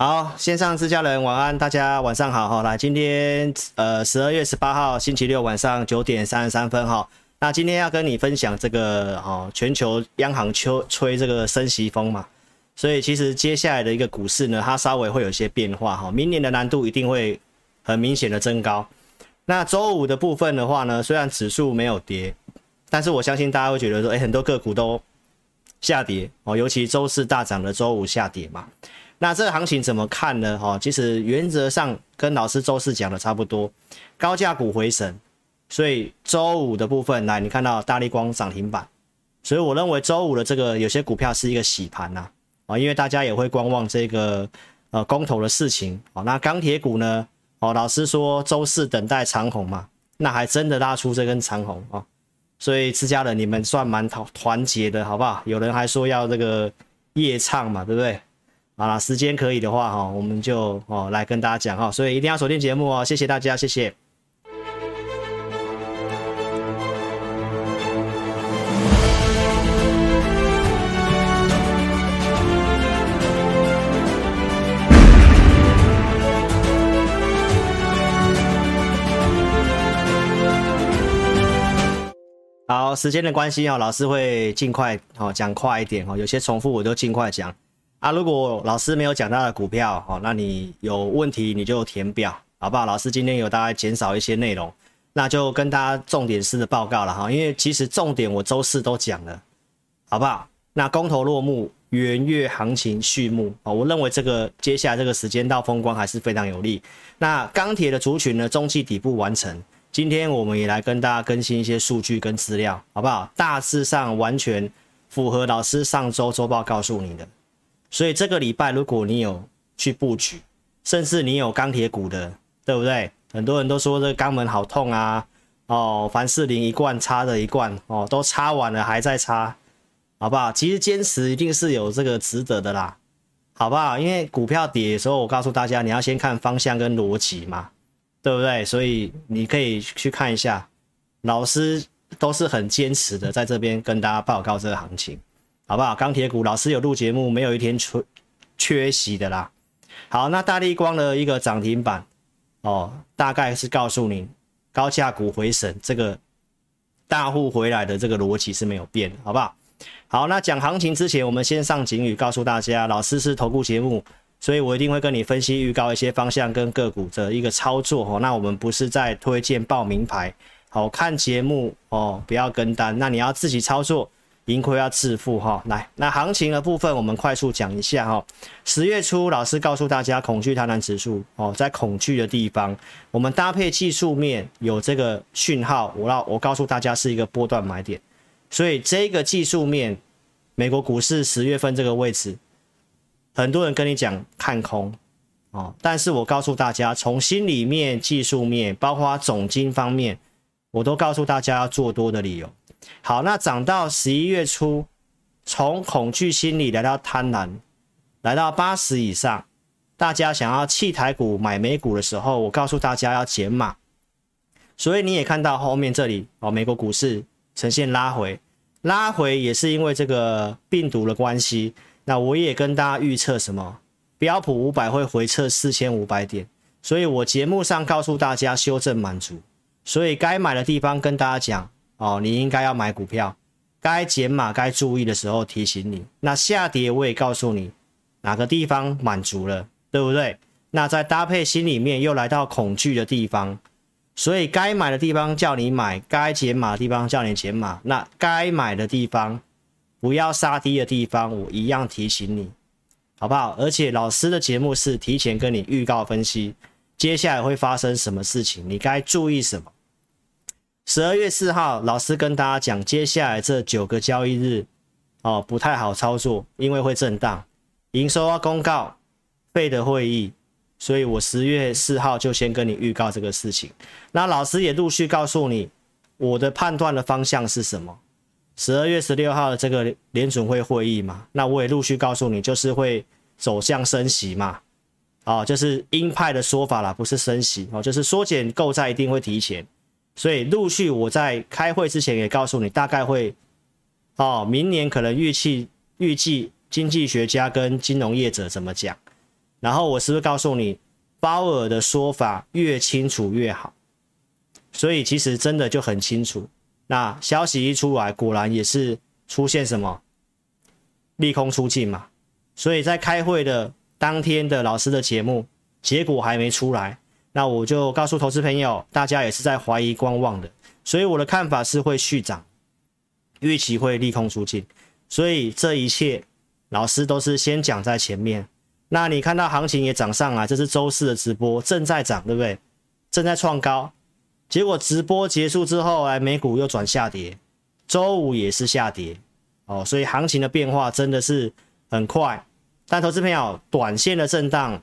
好，线上自家人晚安，大家晚上好哈。来，今天呃十二月十八号星期六晚上九点三十三分哈。那今天要跟你分享这个哈，全球央行秋吹这个升息风嘛，所以其实接下来的一个股市呢，它稍微会有些变化哈。明年的难度一定会很明显的增高。那周五的部分的话呢，虽然指数没有跌，但是我相信大家会觉得说，哎，很多个股都下跌哦，尤其周四大涨的周五下跌嘛。那这个行情怎么看呢？哈，其实原则上跟老师周四讲的差不多，高价股回神，所以周五的部分来，你看到大力光涨停板，所以我认为周五的这个有些股票是一个洗盘呐，啊，因为大家也会观望这个呃公投的事情，哦，那钢铁股呢？哦，老师说周四等待长红嘛，那还真的拉出这根长红哦，所以自家人你们算蛮团团结的，好不好？有人还说要这个夜唱嘛，对不对？好了，时间可以的话哈，我们就哦来跟大家讲哈，所以一定要锁定节目哦，谢谢大家，谢谢。好，时间的关系啊，老师会尽快哦讲快一点哦，有些重复我就尽快讲啊。如果老师没有讲到的股票哦，那你有问题你就填表，好不好？老师今天有大概减少一些内容，那就跟大家重点式的报告了哈。因为其实重点我周四都讲了，好不好？那公投落幕，元月行情序幕啊，我认为这个接下来这个时间到风光还是非常有利。那钢铁的族群呢，中期底部完成。今天我们也来跟大家更新一些数据跟资料，好不好？大致上完全符合老师上周周报告诉你的。所以这个礼拜如果你有去布局，甚至你有钢铁股的，对不对？很多人都说这个肛门好痛啊，哦，凡士林一罐插的一罐，哦，都插完了还在插，好不好？其实坚持一定是有这个值得的啦，好不好？因为股票跌的时候，我告诉大家，你要先看方向跟逻辑嘛。对不对？所以你可以去看一下，老师都是很坚持的，在这边跟大家报告这个行情，好不好？钢铁股老师有录节目，没有一天缺缺席的啦。好，那大立光的一个涨停板哦，大概是告诉你高价股回神，这个大户回来的这个逻辑是没有变的，好不好？好，那讲行情之前，我们先上警语，告诉大家，老师是投顾节目。所以我一定会跟你分析预告一些方向跟个股的一个操作哦。那我们不是在推荐报名牌，好看节目哦，不要跟单。那你要自己操作，盈亏要自负哈。来，那行情的部分我们快速讲一下哈。十月初老师告诉大家，恐惧贪婪指数哦，在恐惧的地方，我们搭配技术面有这个讯号，我要我告诉大家是一个波段买点。所以这个技术面，美国股市十月份这个位置。很多人跟你讲看空，哦，但是我告诉大家，从心里面、技术面，包括总经方面，我都告诉大家要做多的理由。好，那涨到十一月初，从恐惧心理来到贪婪，来到八十以上，大家想要弃台股买美股的时候，我告诉大家要减码。所以你也看到后面这里哦，美国股市呈现拉回，拉回也是因为这个病毒的关系。那我也跟大家预测什么？标普五百会回测四千五百点，所以我节目上告诉大家修正满足，所以该买的地方跟大家讲哦，你应该要买股票，该减码该注意的时候提醒你。那下跌我也告诉你哪个地方满足了，对不对？那在搭配心里面又来到恐惧的地方，所以该买的地方叫你买，该减码的地方叫你减码。那该买的地方。不要杀低的地方，我一样提醒你，好不好？而且老师的节目是提前跟你预告分析，接下来会发生什么事情，你该注意什么。十二月四号，老师跟大家讲，接下来这九个交易日，哦，不太好操作，因为会震荡，营收要公告，费的会议，所以我十月四号就先跟你预告这个事情。那老师也陆续告诉你，我的判断的方向是什么。十二月十六号的这个联准会会议嘛，那我也陆续告诉你，就是会走向升息嘛，哦，就是鹰派的说法啦，不是升息哦，就是缩减购债一定会提前，所以陆续我在开会之前也告诉你，大概会哦，明年可能预期预计经济学家跟金融业者怎么讲，然后我是不是告诉你，鲍尔的说法越清楚越好？所以其实真的就很清楚。那消息一出来，果然也是出现什么利空出尽嘛。所以在开会的当天的老师的节目，结果还没出来，那我就告诉投资朋友，大家也是在怀疑观望的。所以我的看法是会续涨，预期会利空出尽。所以这一切老师都是先讲在前面。那你看到行情也涨上来，这是周四的直播正在涨，对不对？正在创高。结果直播结束之后，哎，美股又转下跌，周五也是下跌。哦，所以行情的变化真的是很快。但投资朋友，短线的震荡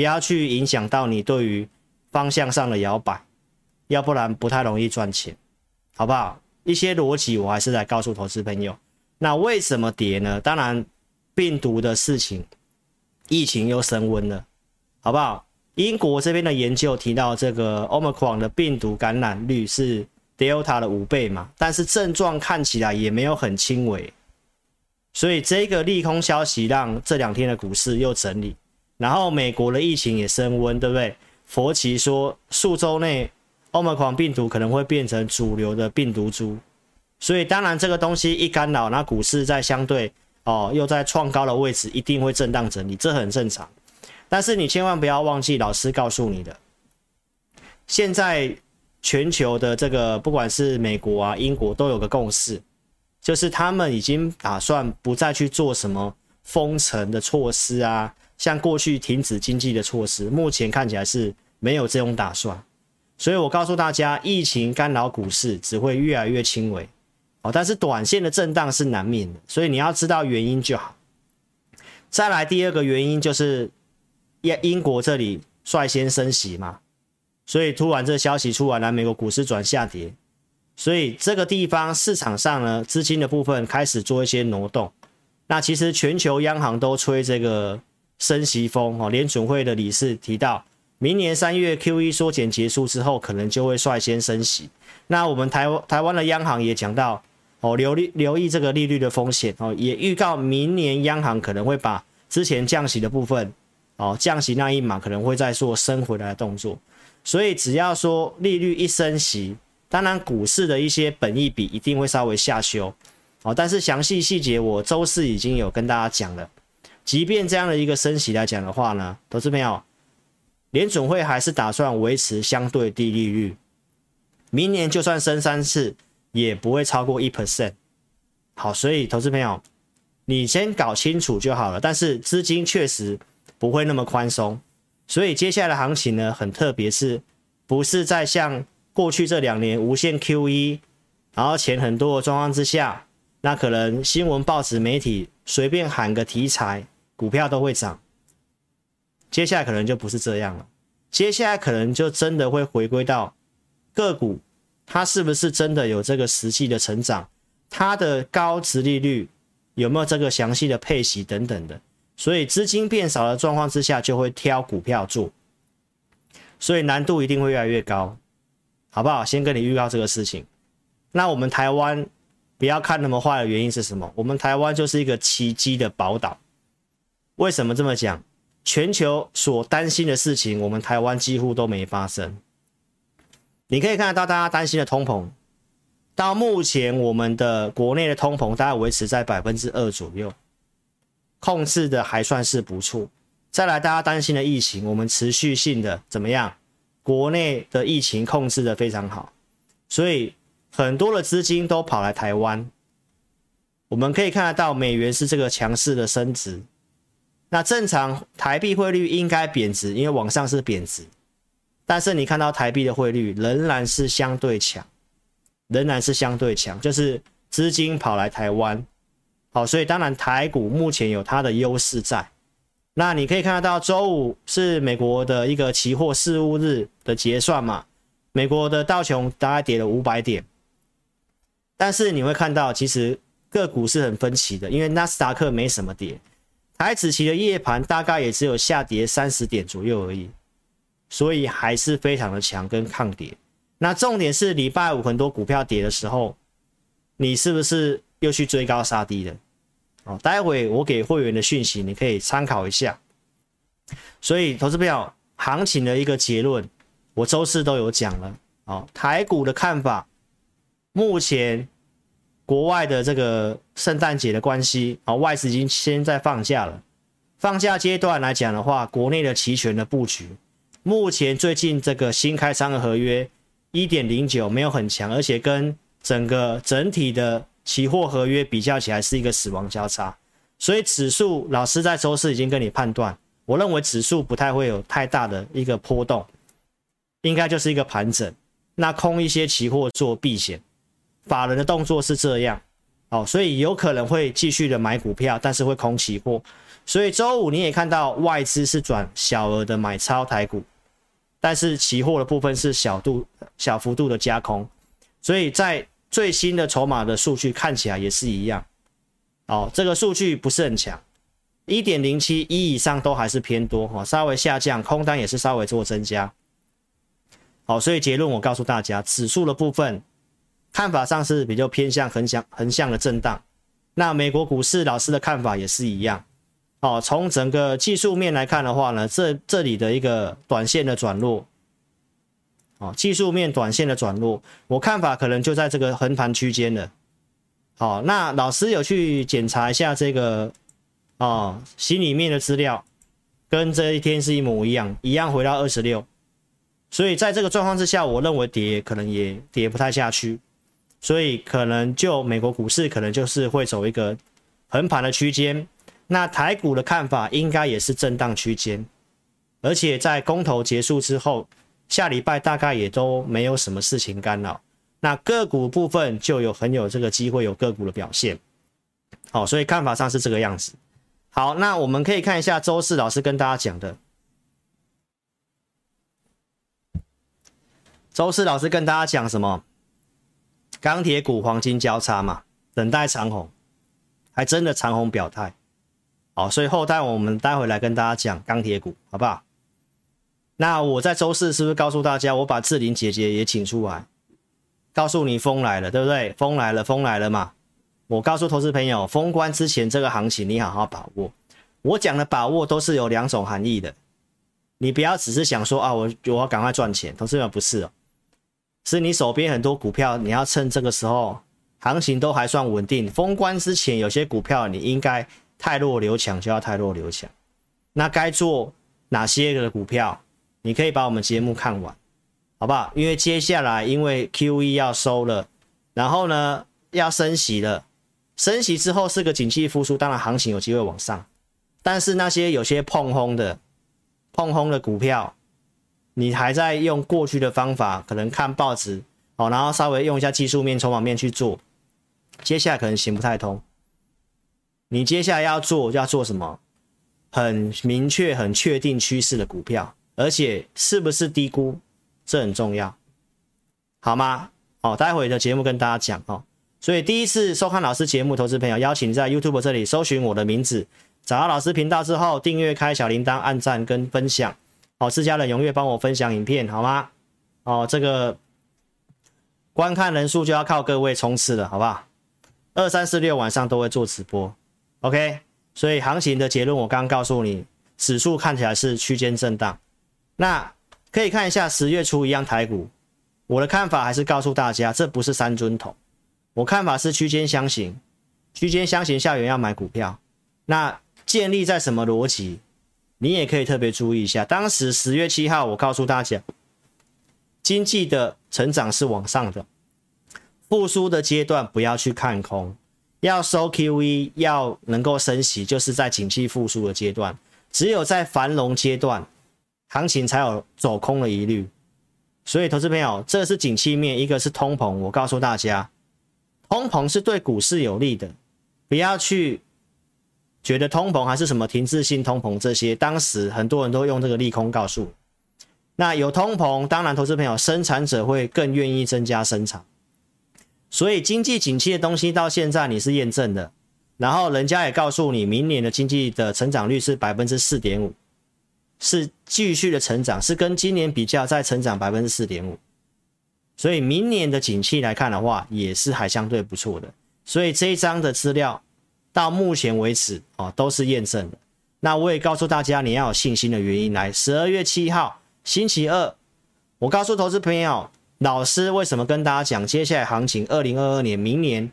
不要去影响到你对于方向上的摇摆，要不然不太容易赚钱，好不好？一些逻辑我还是来告诉投资朋友。那为什么跌呢？当然，病毒的事情，疫情又升温了，好不好？英国这边的研究提到，这个 Omicron 的病毒感染率是 Delta 的五倍嘛，但是症状看起来也没有很轻微。所以这个利空消息让这两天的股市又整理，然后美国的疫情也升温，对不对？佛奇说数周内欧美狂病毒可能会变成主流的病毒株，所以当然这个东西一干扰，那股市在相对哦又在创高的位置，一定会震荡整理，这很正常。但是你千万不要忘记老师告诉你的，现在全球的这个不管是美国啊、英国都有个共识。就是他们已经打算不再去做什么封城的措施啊，像过去停止经济的措施，目前看起来是没有这种打算。所以我告诉大家，疫情干扰股市只会越来越轻微，哦，但是短线的震荡是难免的，所以你要知道原因就好。再来第二个原因就是英英国这里率先升息嘛，所以突然这消息出来了，美国股市转下跌。所以这个地方市场上呢，资金的部分开始做一些挪动。那其实全球央行都吹这个升息风哦。联准会的理事提到，明年三月 QE 缩减结束之后，可能就会率先升息。那我们台湾台湾的央行也讲到哦，留意留意这个利率的风险哦，也预告明年央行可能会把之前降息的部分哦，降息那一码可能会再做升回来的动作。所以只要说利率一升息，当然，股市的一些本益比一定会稍微下修，哦，但是详细细节我周四已经有跟大家讲了。即便这样的一个升息来讲的话呢，投资朋友，联准会还是打算维持相对低利率，明年就算升三次，也不会超过一 percent。好，所以投资朋友，你先搞清楚就好了。但是资金确实不会那么宽松，所以接下来的行情呢，很特别，是不是在像？过去这两年无限 QE，然后钱很多的状况之下，那可能新闻、报纸、媒体随便喊个题材，股票都会涨。接下来可能就不是这样了，接下来可能就真的会回归到个股，它是不是真的有这个实际的成长，它的高值利率有没有这个详细的配息等等的，所以资金变少的状况之下，就会挑股票做，所以难度一定会越来越高。好不好？先跟你预告这个事情。那我们台湾不要看那么坏的原因是什么？我们台湾就是一个奇迹的宝岛。为什么这么讲？全球所担心的事情，我们台湾几乎都没发生。你可以看得到大家担心的通膨，到目前我们的国内的通膨大概维持在百分之二左右，控制的还算是不错。再来，大家担心的疫情，我们持续性的怎么样？国内的疫情控制的非常好，所以很多的资金都跑来台湾。我们可以看得到，美元是这个强势的升值。那正常台币汇率应该贬值，因为往上是贬值。但是你看到台币的汇率仍然是相对强，仍然是相对强，就是资金跑来台湾。好，所以当然台股目前有它的优势在。那你可以看得到，周五是美国的一个期货事务日的结算嘛？美国的道琼大概跌了五百点，但是你会看到，其实个股是很分歧的，因为纳斯达克没什么跌，台指期的夜盘大概也只有下跌三十点左右而已，所以还是非常的强跟抗跌。那重点是礼拜五很多股票跌的时候，你是不是又去追高杀低的？哦，待会我给会员的讯息，你可以参考一下。所以投资票行情的一个结论，我周四都有讲了。哦，台股的看法，目前国外的这个圣诞节的关系，啊，外资已经先在放假了。放假阶段来讲的话，国内的期权的布局，目前最近这个新开仓的合约一点零九没有很强，而且跟整个整体的期货合约比较起来是一个死亡交叉，所以指数老师在周四已经跟你判断，我认为指数不太会有太大的一个波动，应该就是一个盘整，那空一些期货做避险，法人的动作是这样，哦，所以有可能会继续的买股票，但是会空期货。所以周五你也看到外资是转小额的买超台股，但是期货的部分是小度小幅度的加空，所以在最新的筹码的数据看起来也是一样。哦，这个数据不是很强，一点零七一以上都还是偏多哈，稍微下降，空单也是稍微做增加。好，所以结论我告诉大家，指数的部分看法上是比较偏向横向横向的震荡。那美国股市老师的看法也是一样。哦，从整个技术面来看的话呢，这这里的一个短线的转弱，哦，技术面短线的转弱，我看法可能就在这个横盘区间了。好，那老师有去检查一下这个，哦，心里面的资料，跟这一天是一模一样，一样回到二十六，所以在这个状况之下，我认为跌可能也跌不太下去，所以可能就美国股市可能就是会走一个横盘的区间。那台股的看法应该也是震荡区间，而且在公投结束之后，下礼拜大概也都没有什么事情干扰。那个股部分就有很有这个机会有个股的表现。好，所以看法上是这个样子。好，那我们可以看一下周四老师跟大家讲的。周四老师跟大家讲什么？钢铁股黄金交叉嘛，等待长红，还真的长红表态。好，所以后代我们待会来跟大家讲钢铁股，好不好？那我在周四是不是告诉大家，我把志玲姐姐也请出来，告诉你风来了，对不对？风来了，风来了嘛！我告诉投资朋友，封关之前这个行情你好好把握。我讲的把握都是有两种含义的，你不要只是想说啊，我我要赶快赚钱，投资朋友不是哦，是你手边很多股票，你要趁这个时候行情都还算稳定，封关之前有些股票你应该。汰弱留强就要汰弱留强，那该做哪些个股票？你可以把我们节目看完，好不好？因为接下来因为 QE 要收了，然后呢要升息了，升息之后是个景气复苏，当然行情有机会往上。但是那些有些碰轰的、碰轰的股票，你还在用过去的方法，可能看报纸哦，然后稍微用一下技术面、筹码面去做，接下来可能行不太通。你接下来要做要做什么？很明确、很确定趋势的股票，而且是不是低估，这很重要，好吗？哦，待会的节目跟大家讲哦。所以第一次收看老师节目，投资朋友邀请在 YouTube 这里搜寻我的名字，找到老师频道之后，订阅、开小铃铛、按赞跟分享。好，自家人踊跃帮我分享影片，好吗？哦，这个观看人数就要靠各位冲刺了，好不好？二三四六晚上都会做直播。OK，所以行情的结论我刚刚告诉你，指数看起来是区间震荡。那可以看一下十月初一样台股，我的看法还是告诉大家，这不是三尊头，我看法是区间箱型，区间箱型下缘要买股票。那建立在什么逻辑？你也可以特别注意一下。当时十月七号我告诉大家，经济的成长是往上的，复苏的阶段不要去看空。要收 QE，要能够升息，就是在景气复苏的阶段。只有在繁荣阶段，行情才有走空的疑虑。所以，投资朋友，这是景气面，一个是通膨。我告诉大家，通膨是对股市有利的，不要去觉得通膨还是什么停滞性通膨这些。当时很多人都用这个利空告诉我。那有通膨，当然，投资朋友，生产者会更愿意增加生产。所以经济景气的东西到现在你是验证的，然后人家也告诉你，明年的经济的成长率是百分之四点五，是继续的成长，是跟今年比较再成长百分之四点五，所以明年的景气来看的话，也是还相对不错的。所以这一张的资料到目前为止啊都是验证的。那我也告诉大家你要有信心的原因。来，十二月七号星期二，我告诉投资朋友，老师为什么跟大家讲，接下来行情二零二二年明年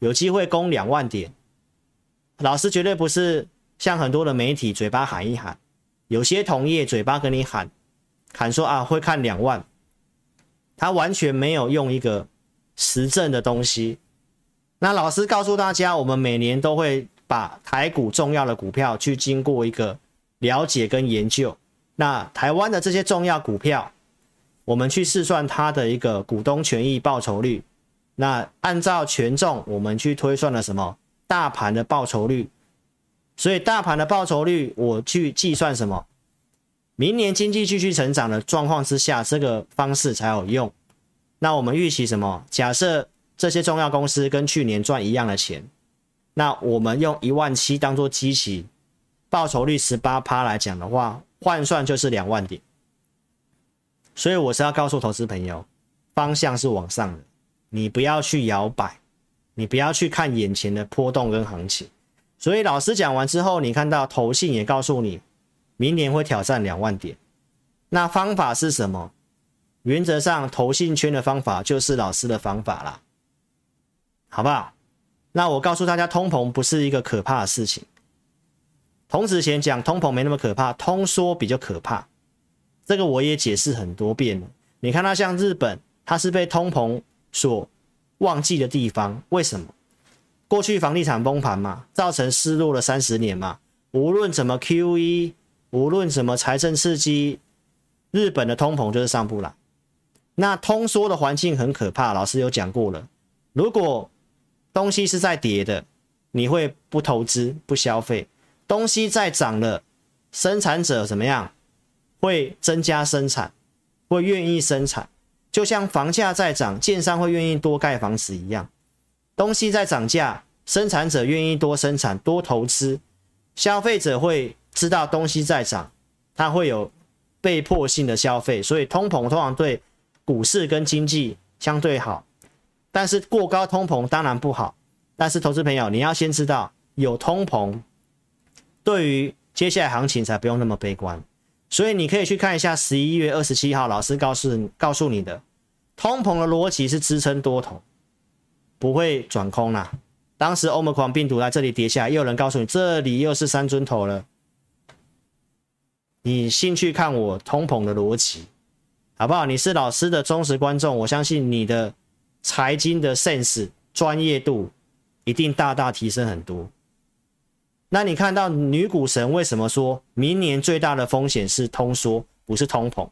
有机会攻两万点。老师绝对不是像很多的媒体嘴巴喊一喊，有些同业嘴巴跟你喊喊说啊会看两万，他完全没有用一个实证的东西。那老师告诉大家，我们每年都会。把台股重要的股票去经过一个了解跟研究，那台湾的这些重要股票，我们去试算它的一个股东权益报酬率，那按照权重我们去推算了什么大盘的报酬率，所以大盘的报酬率我去计算什么，明年经济继续成长的状况之下，这个方式才有用。那我们预期什么？假设这些重要公司跟去年赚一样的钱。那我们用一万七当做基期，报酬率十八趴来讲的话，换算就是两万点。所以我是要告诉投资朋友，方向是往上的，你不要去摇摆，你不要去看眼前的波动跟行情。所以老师讲完之后，你看到投信也告诉你，明年会挑战两万点。那方法是什么？原则上，投信圈的方法就是老师的方法啦，好不好？那我告诉大家，通膨不是一个可怕的事情。童子贤讲通膨没那么可怕，通缩比较可怕。这个我也解释很多遍了。你看它像日本，它是被通膨所忘记的地方。为什么？过去房地产崩盘嘛，造成失落了三十年嘛。无论怎么 QE，无论怎么财政刺激，日本的通膨就是上不来。那通缩的环境很可怕，老师有讲过了。如果东西是在跌的，你会不投资不消费；东西在涨了，生产者怎么样？会增加生产，会愿意生产。就像房价在涨，建商会愿意多盖房子一样。东西在涨价，生产者愿意多生产多投资，消费者会知道东西在涨，他会有被迫性的消费。所以通膨通常对股市跟经济相对好。但是过高通膨当然不好，但是投资朋友你要先知道有通膨，对于接下来行情才不用那么悲观。所以你可以去看一下十一月二十七号老师告诉告诉你的通膨的逻辑是支撑多头，不会转空啦。当时欧盟狂病毒在这里跌下，又有人告诉你这里又是三尊头了。你兴趣看我通膨的逻辑，好不好？你是老师的忠实观众，我相信你的。财经的 sense 专业度一定大大提升很多。那你看到女股神为什么说明年最大的风险是通缩，不是通膨？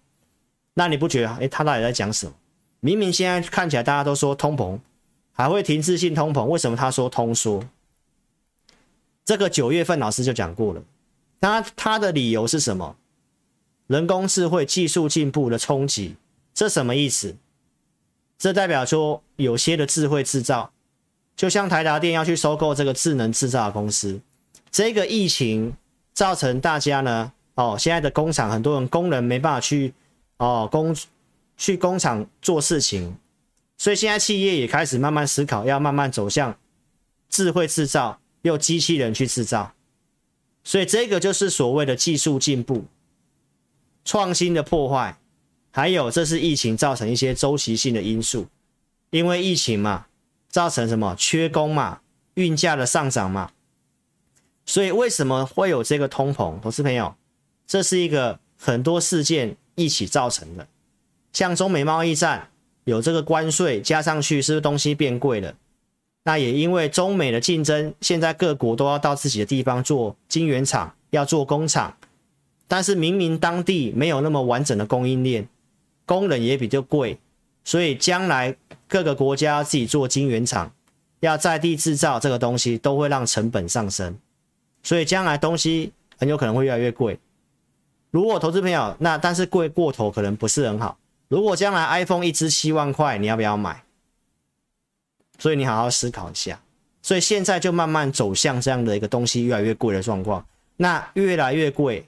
那你不觉得？诶，他到底在讲什么？明明现在看起来大家都说通膨，还会停滞性通膨，为什么他说通缩？这个九月份老师就讲过了。那他的理由是什么？人工智慧技术进步的冲击，这什么意思？这代表说，有些的智慧制造，就像台达电要去收购这个智能制造的公司，这个疫情造成大家呢，哦，现在的工厂很多人工人没办法去，哦，工去工厂做事情，所以现在企业也开始慢慢思考，要慢慢走向智慧制造，用机器人去制造，所以这个就是所谓的技术进步、创新的破坏。还有，这是疫情造成一些周期性的因素，因为疫情嘛，造成什么缺工嘛，运价的上涨嘛，所以为什么会有这个通膨？投资朋友，这是一个很多事件一起造成的，像中美贸易战有这个关税加上去，是不是东西变贵了？那也因为中美的竞争，现在各国都要到自己的地方做晶圆厂，要做工厂，但是明明当地没有那么完整的供应链。工人也比较贵，所以将来各个国家自己做晶圆厂，要在地制造这个东西，都会让成本上升，所以将来东西很有可能会越来越贵。如果投资朋友，那但是贵过头可能不是很好。如果将来 iPhone 一支七万块，你要不要买？所以你好好思考一下。所以现在就慢慢走向这样的一个东西越来越贵的状况，那越来越贵，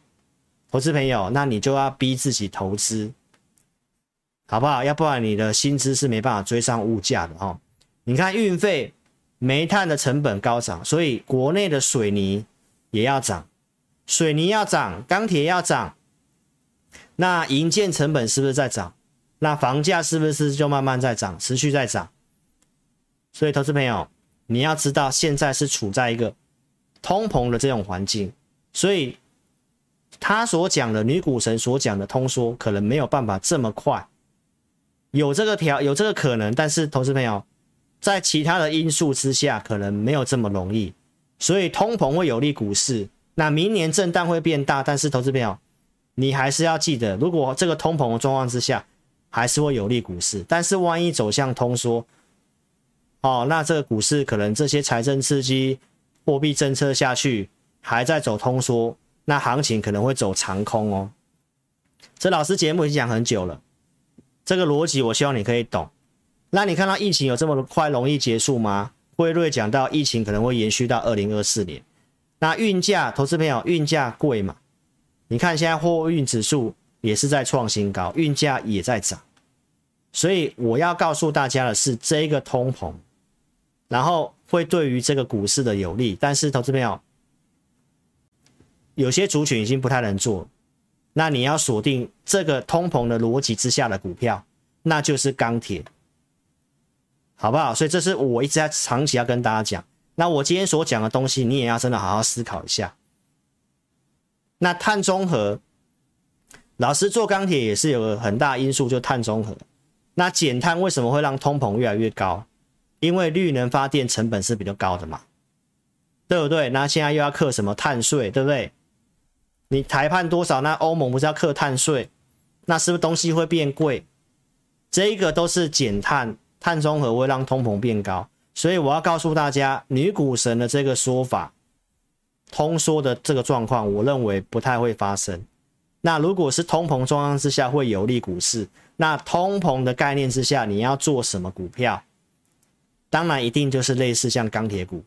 投资朋友，那你就要逼自己投资。好不好？要不然你的薪资是没办法追上物价的哦。你看运费、煤炭的成本高涨，所以国内的水泥也要涨。水泥要涨，钢铁要涨，那营建成本是不是在涨？那房价是不是就慢慢在涨，持续在涨？所以，投资朋友，你要知道，现在是处在一个通膨的这种环境，所以他所讲的女股神所讲的通缩，可能没有办法这么快，有这个条有这个可能，但是，投资朋友，在其他的因素之下，可能没有这么容易，所以通膨会有利股市。那明年震荡会变大，但是，投资朋友，你还是要记得，如果这个通膨的状况之下，还是会有利股市，但是万一走向通缩。哦，那这个股市可能这些财政刺激、货币政策下去，还在走通缩，那行情可能会走长空哦。这老师节目已经讲很久了，这个逻辑我希望你可以懂。那你看到疫情有这么快容易结束吗？辉瑞讲到疫情可能会延续到二零二四年。那运价，投资朋友，运价贵嘛？你看现在货运指数也是在创新高，运价也在涨。所以我要告诉大家的是，这个通膨。然后会对于这个股市的有利，但是投资朋友，有些族群已经不太能做，那你要锁定这个通膨的逻辑之下的股票，那就是钢铁，好不好？所以这是我一直在长期要跟大家讲。那我今天所讲的东西，你也要真的好好思考一下。那碳中和，老师做钢铁也是有很大因素，就碳中和。那减碳为什么会让通膨越来越高？因为绿能发电成本是比较高的嘛，对不对？那现在又要课什么碳税，对不对？你裁判多少？那欧盟不是要课碳税？那是不是东西会变贵？这一个都是减碳，碳中和会让通膨变高。所以我要告诉大家，女股神的这个说法，通缩的这个状况，我认为不太会发生。那如果是通膨状况之下会有利股市，那通膨的概念之下，你要做什么股票？当然，一定就是类似像钢铁股，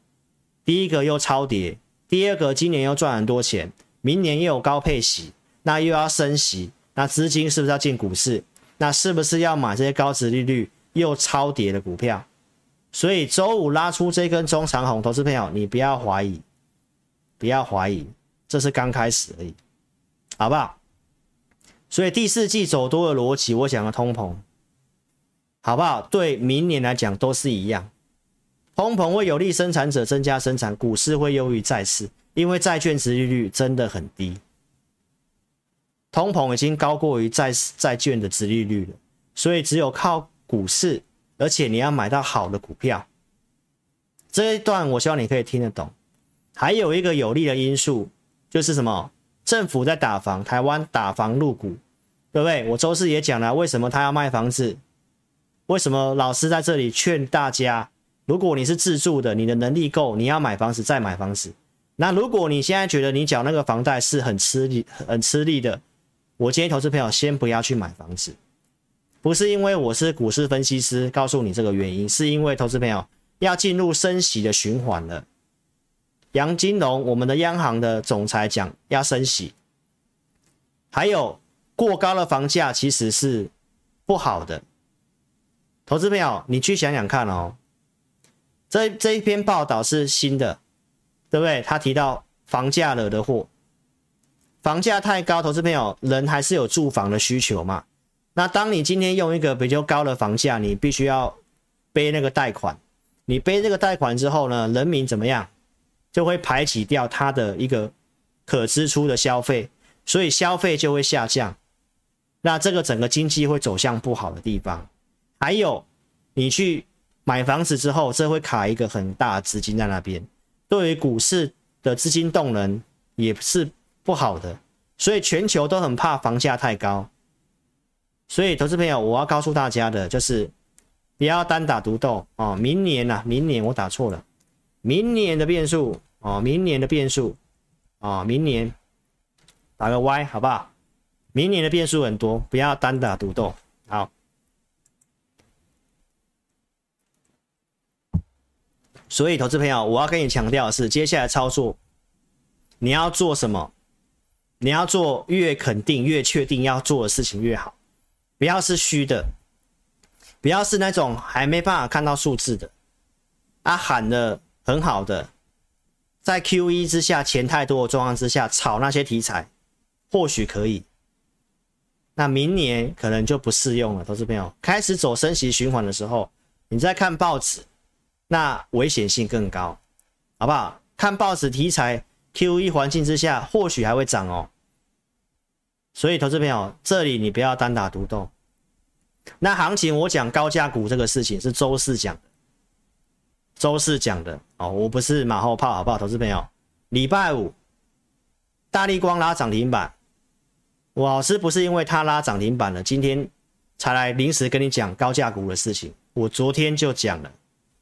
第一个又超跌，第二个今年又赚很多钱，明年又有高配息，那又要升息，那资金是不是要进股市？那是不是要买这些高值利率又超跌的股票？所以周五拉出这根中长红，投资朋友你不要怀疑，不要怀疑，这是刚开始而已，好不好？所以第四季走多的逻辑，我讲的通膨，好不好？对明年来讲都是一样。通膨会有利生产者增加生产，股市会优于债市，因为债券殖利率真的很低，通膨已经高过于债债券的殖利率了，所以只有靠股市，而且你要买到好的股票。这一段我希望你可以听得懂。还有一个有利的因素就是什么？政府在打房，台湾打房入股，对不对？我周四也讲了，为什么他要卖房子？为什么老师在这里劝大家？如果你是自住的，你的能力够，你要买房子再买房子。那如果你现在觉得你缴那个房贷是很吃力、很吃力的，我建议投资朋友先不要去买房子。不是因为我是股市分析师告诉你这个原因，是因为投资朋友要进入升息的循环了。杨金龙，我们的央行的总裁讲要升息，还有过高的房价其实是不好的。投资朋友，你去想想看哦。这这一篇报道是新的，对不对？他提到房价惹的祸，房价太高，投资朋友，人还是有住房的需求嘛？那当你今天用一个比较高的房价，你必须要背那个贷款，你背这个贷款之后呢，人民怎么样？就会排挤掉他的一个可支出的消费，所以消费就会下降，那这个整个经济会走向不好的地方。还有，你去。买房子之后，这会卡一个很大的资金在那边，对于股市的资金动能也是不好的，所以全球都很怕房价太高。所以，投资朋友，我要告诉大家的就是，不要单打独斗哦。明年呐、明年我打错了，明年的变数哦，明年的变数啊、哦，明年打个 Y 好不好？明年的变数很多，不要单打独斗，好。所以，投资朋友，我要跟你强调的是，接下来操作你要做什么？你要做越肯定、越确定要做的事情越好，不要是虚的，不要是那种还没办法看到数字的啊，喊的很好的，在 QE 之下钱太多的状况之下炒那些题材，或许可以。那明年可能就不适用了，投资朋友开始走升息循环的时候，你在看报纸，那危险性更高，好不好？看报纸题材，QE 环境之下或许还会涨哦。所以投资朋友，这里你不要单打独斗。那行情我讲高价股这个事情是周四讲的，周四讲的哦，我不是马后炮，好不好？投资朋友，礼拜五大力光拉涨停板。我老师不是因为他拉涨停板了，今天才来临时跟你讲高价股的事情。我昨天就讲了，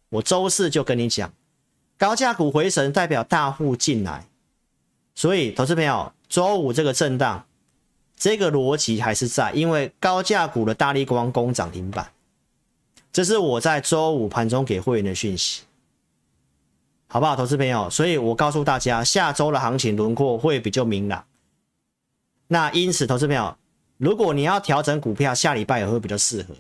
我周四就跟你讲，高价股回神代表大户进来，所以投资朋友，周五这个震荡，这个逻辑还是在，因为高价股的大力光攻涨停板，这是我在周五盘中给会员的讯息，好不好，投资朋友？所以我告诉大家，下周的行情轮廓会比较明朗。那因此，投资朋友，如果你要调整股票，下礼拜也会比较适合。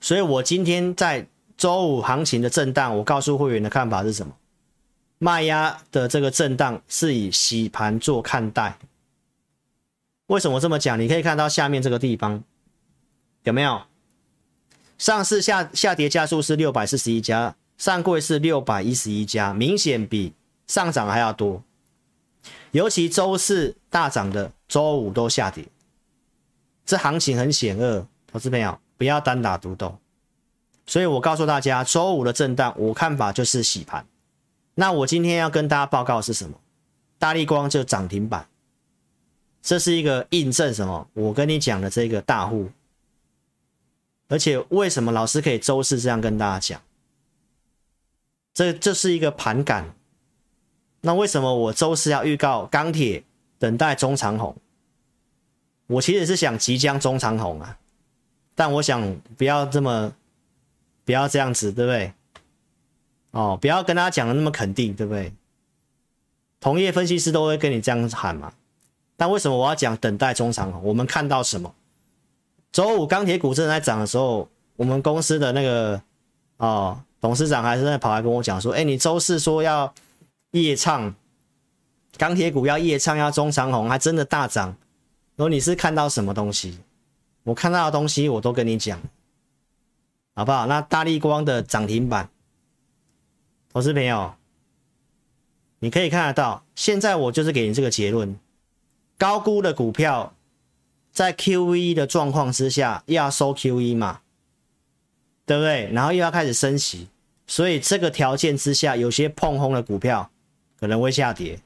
所以我今天在周五行情的震荡，我告诉会员的看法是什么？卖压的这个震荡是以洗盘做看待。为什么这么讲？你可以看到下面这个地方有没有？上市下下跌家数是六百四十一家，上柜是六百一十一家，明显比上涨还要多。尤其周四大涨的，周五都下跌，这行情很险恶，投资朋友不要单打独斗。所以我告诉大家，周五的震荡，我看法就是洗盘。那我今天要跟大家报告是什么？大立光就涨停板，这是一个印证什么？我跟你讲的这个大户，而且为什么老师可以周四这样跟大家讲？这这是一个盘感。那为什么我周四要预告钢铁等待中长红？我其实是想即将中长红啊，但我想不要这么，不要这样子，对不对？哦，不要跟大家讲的那么肯定，对不对？同业分析师都会跟你这样喊嘛。但为什么我要讲等待中长红？我们看到什么？周五钢铁股正在涨的时候，我们公司的那个哦董事长还是在跑来跟我讲说：“哎，你周四说要。”夜唱，钢铁股要夜唱，要中长红，还真的大涨。然后你是看到什么东西？我看到的东西我都跟你讲，好不好？那大立光的涨停板，投资朋友，你可以看得到，现在我就是给你这个结论：高估的股票，在 QE 的状况之下，又要收 QE 嘛，对不对？然后又要开始升息，所以这个条件之下，有些碰红的股票。可能会下跌，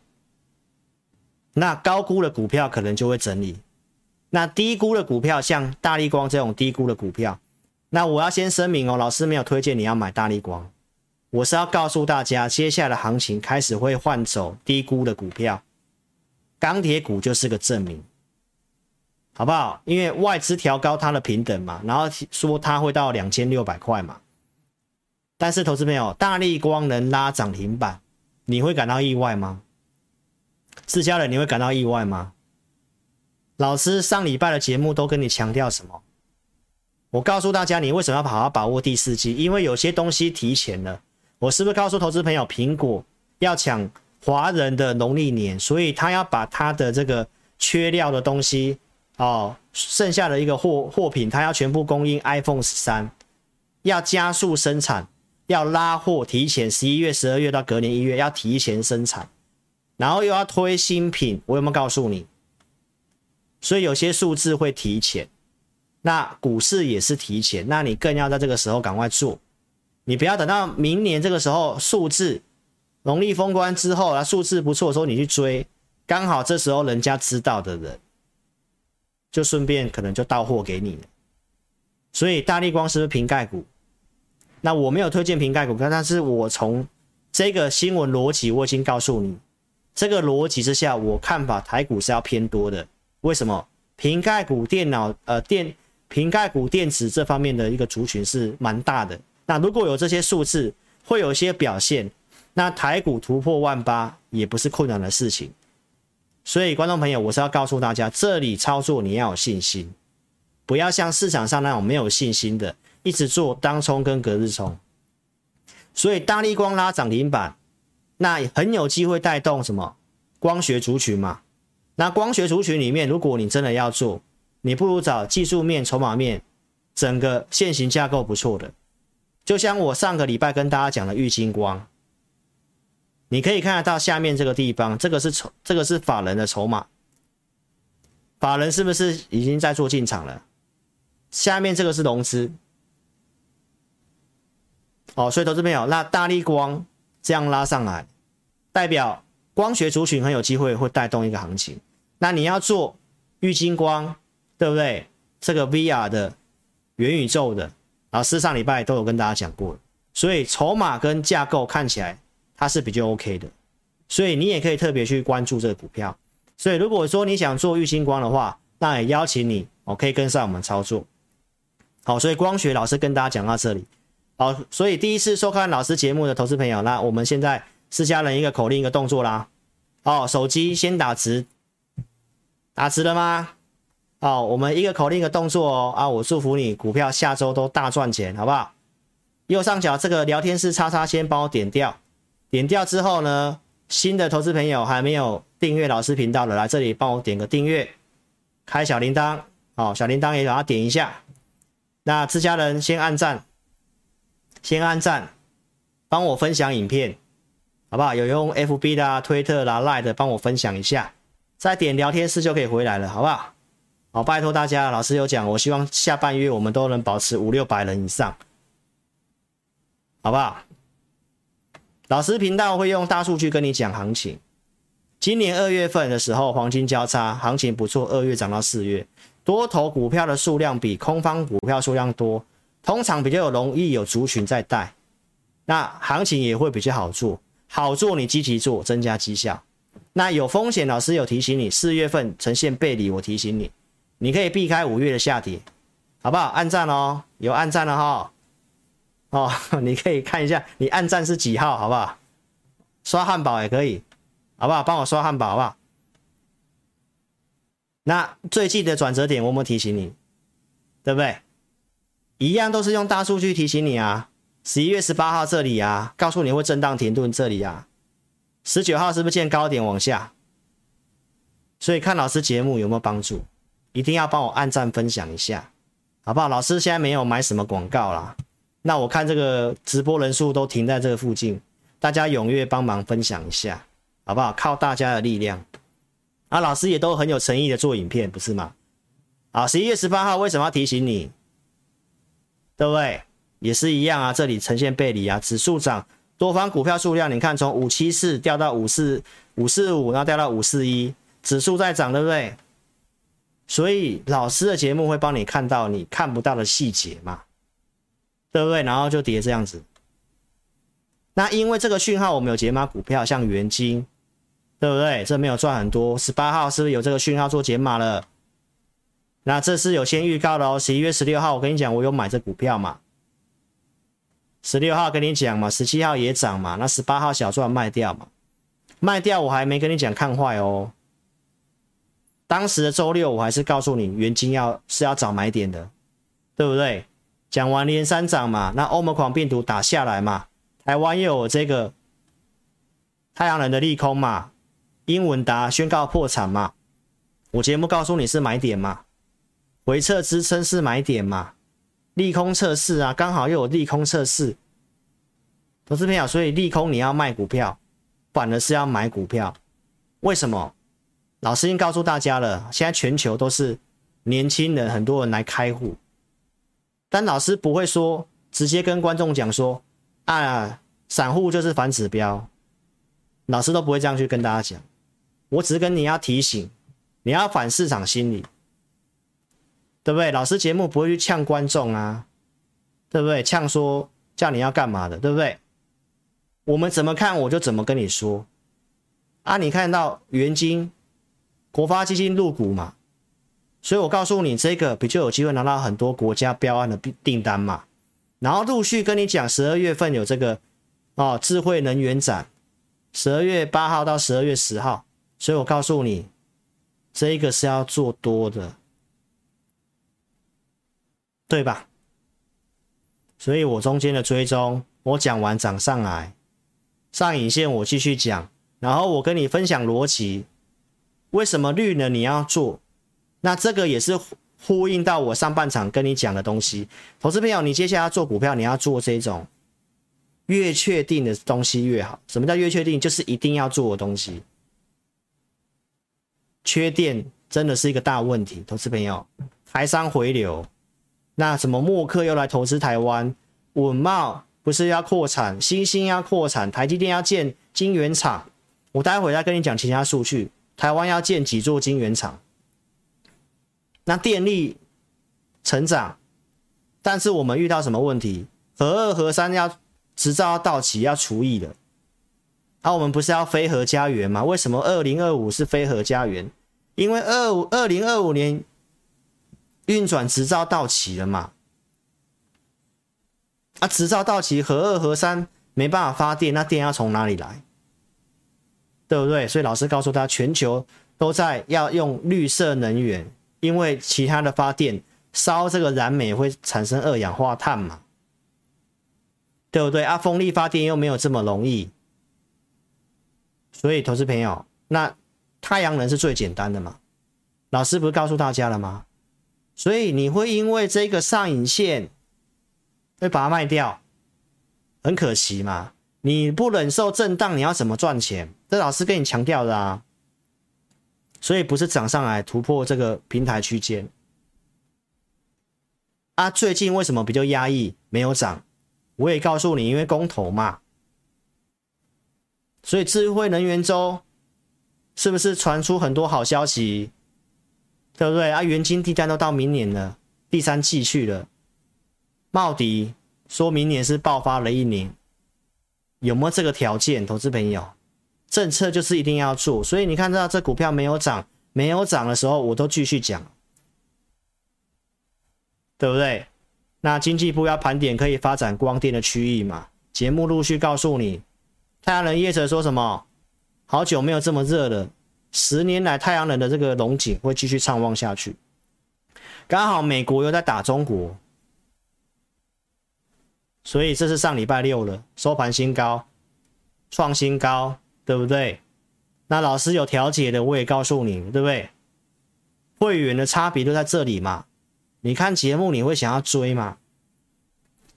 那高估的股票可能就会整理，那低估的股票像大立光这种低估的股票，那我要先声明哦，老师没有推荐你要买大立光，我是要告诉大家，接下来的行情开始会换走低估的股票，钢铁股就是个证明，好不好？因为外资调高它的平等嘛，然后说它会到两千六百块嘛，但是投资朋友，大立光能拉涨停板。你会感到意外吗？自家人，你会感到意外吗？老师上礼拜的节目都跟你强调什么？我告诉大家，你为什么要好好把握第四季？因为有些东西提前了。我是不是告诉投资朋友，苹果要抢华人的农历年，所以他要把他的这个缺料的东西哦，剩下的一个货货品，他要全部供应 iPhone 十三，要加速生产。要拉货，提前十一月、十二月到隔年一月要提前生产，然后又要推新品，我有没有告诉你？所以有些数字会提前，那股市也是提前，那你更要在这个时候赶快做，你不要等到明年这个时候数字农历封关之后啊，数字不错的时候你去追，刚好这时候人家知道的人，就顺便可能就到货给你了。所以大立光是不是瓶盖股？那我没有推荐瓶盖股，但是我从这个新闻逻辑，我已经告诉你，这个逻辑之下，我看法台股是要偏多的。为什么？瓶盖股、电脑、呃电瓶盖股、电子这方面的一个族群是蛮大的。那如果有这些数字，会有一些表现，那台股突破万八也不是困难的事情。所以，观众朋友，我是要告诉大家，这里操作你要有信心，不要像市场上那种没有信心的。一直做当冲跟隔日冲，所以大立光拉涨停板，那很有机会带动什么光学族群嘛？那光学族群里面，如果你真的要做，你不如找技术面、筹码面，整个线型架构不错的。就像我上个礼拜跟大家讲的玉晶光，你可以看得到下面这个地方，这个是筹，这个是法人的筹码，法人是不是已经在做进场了？下面这个是融资，哦，所以投资朋友，那大力光这样拉上来，代表光学族群很有机会会带动一个行情。那你要做玉晶光，对不对？这个 VR 的元宇宙的。老师上礼拜都有跟大家讲过了，所以筹码跟架构看起来它是比较 OK 的，所以你也可以特别去关注这个股票。所以如果说你想做玉晶光的话，那也邀请你哦，可以跟上我们操作。好，所以光学老师跟大家讲到这里。好，所以第一次收看老师节目的投资朋友，那我们现在是加了一个口令一个动作啦。哦，手机先打直，打直了吗？好，我们一个口令一个动作哦啊！我祝福你股票下周都大赚钱，好不好？右上角这个聊天室叉叉先帮我点掉，点掉之后呢，新的投资朋友还没有订阅老师频道的，来这里帮我点个订阅，开小铃铛，好，小铃铛也把它点一下。那自家人先按赞，先按赞，帮我分享影片，好不好？有用 FB 的、推特啦、Line 的，帮我分享一下，再点聊天室就可以回来了，好不好？好，拜托大家，老师有讲，我希望下半月我们都能保持五六百人以上，好不好？老师频道会用大数据跟你讲行情。今年二月份的时候，黄金交叉，行情不错，二月涨到四月，多头股票的数量比空方股票数量多，通常比较容易有族群在带，那行情也会比较好做，好做你积极做，增加绩效。那有风险，老师有提醒你，四月份呈现背离，我提醒你。你可以避开五月的下跌，好不好？按赞哦，有按赞了哈。哦，你可以看一下你按赞是几号，好不好？刷汉堡也可以，好不好？帮我刷汉堡，好不好？那最近的转折点，我有没有提醒你？对不对？一样都是用大数据提醒你啊。十一月十八号这里啊，告诉你会震荡停顿这里啊。十九号是不是见高点往下？所以看老师节目有没有帮助？一定要帮我按赞分享一下，好不好？老师现在没有买什么广告啦，那我看这个直播人数都停在这个附近，大家踊跃帮忙分享一下，好不好？靠大家的力量啊！老师也都很有诚意的做影片，不是吗？啊，十一月十八号为什么要提醒你？对不对？也是一样啊，这里呈现背离啊，指数涨，多方股票数量，你看从五七四掉到五四五四五，然后掉到五四一，指数在涨，对不对？所以老师的节目会帮你看到你看不到的细节嘛，对不对？然后就跌这样子。那因为这个讯号，我们有解码股票，像元晶，对不对？这没有赚很多。十八号是不是有这个讯号做解码了？那这是有先预告的哦。十一月十六号，我跟你讲，我有买这股票嘛。十六号跟你讲嘛，十七号也涨嘛。那十八号小赚卖掉嘛，卖掉我还没跟你讲看坏哦。当时的周六，我还是告诉你，元金要是要找买点的，对不对？讲完连三涨嘛，那欧盟狂病毒打下来嘛，台湾又有这个太阳能的利空嘛，英文达宣告破产嘛，我节目告诉你是买点嘛，回撤支撑是买点嘛，利空测试啊，刚好又有利空测试，投资朋友，所以利空你要卖股票，反而是要买股票，为什么？老师已经告诉大家了，现在全球都是年轻人，很多人来开户，但老师不会说直接跟观众讲说，啊，散户就是反指标，老师都不会这样去跟大家讲，我只是跟你要提醒，你要反市场心理，对不对？老师节目不会去呛观众啊，对不对？呛说叫你要干嘛的，对不对？我们怎么看我就怎么跟你说，啊，你看到元晶。国发基金入股嘛，所以我告诉你，这个比较有机会拿到很多国家标案的订单嘛。然后陆续跟你讲，十二月份有这个哦，智慧能源展，十二月八号到十二月十号，所以我告诉你，这个是要做多的，对吧？所以我中间的追踪，我讲完涨上来，上影线我继续讲，然后我跟你分享逻辑，为什么绿能你要做？那这个也是呼应到我上半场跟你讲的东西。投资朋友，你接下来要做股票，你要做这种越确定的东西越好。什么叫越确定？就是一定要做的东西。缺电真的是一个大问题，投资朋友，台商回流，那什么默克又来投资台湾，稳懋不是要扩产，新兴要扩产，台积电要建晶圆厂，我待会再跟你讲其他数据，台湾要建几座晶圆厂，那电力成长，但是我们遇到什么问题？核二核三要执照要到期要除役的。那、啊、我们不是要非核家园吗？为什么二零二五是非核家园？因为二五二零二五年运转执照到期了嘛。啊，执照到期，核二核三没办法发电，那电要从哪里来？对不对？所以老师告诉他，全球都在要用绿色能源，因为其他的发电烧这个燃煤会产生二氧化碳嘛，对不对？啊，风力发电又没有这么容易。所以，投资朋友，那太阳能是最简单的嘛？老师不是告诉大家了吗？所以你会因为这个上影线会把它卖掉，很可惜嘛？你不忍受震荡，你要怎么赚钱？这老师跟你强调的啊。所以不是涨上来突破这个平台区间啊？最近为什么比较压抑，没有涨？我也告诉你，因为公投嘛。所以智慧能源周是不是传出很多好消息？对不对啊？元晶地单都到明年了，第三季去了。茂迪说明年是爆发了一年，有没有这个条件？投资朋友，政策就是一定要做。所以你看到这股票没有涨，没有涨的时候，我都继续讲，对不对？那经济部要盘点可以发展光电的区域嘛？节目陆续告诉你。太阳能业者说什么？好久没有这么热了，十年来太阳能的这个龙井会继续畅旺下去。刚好美国又在打中国，所以这是上礼拜六了，收盘新高，创新高，对不对？那老师有调节的，我也告诉你，对不对？会员的差别都在这里嘛？你看节目你会想要追吗？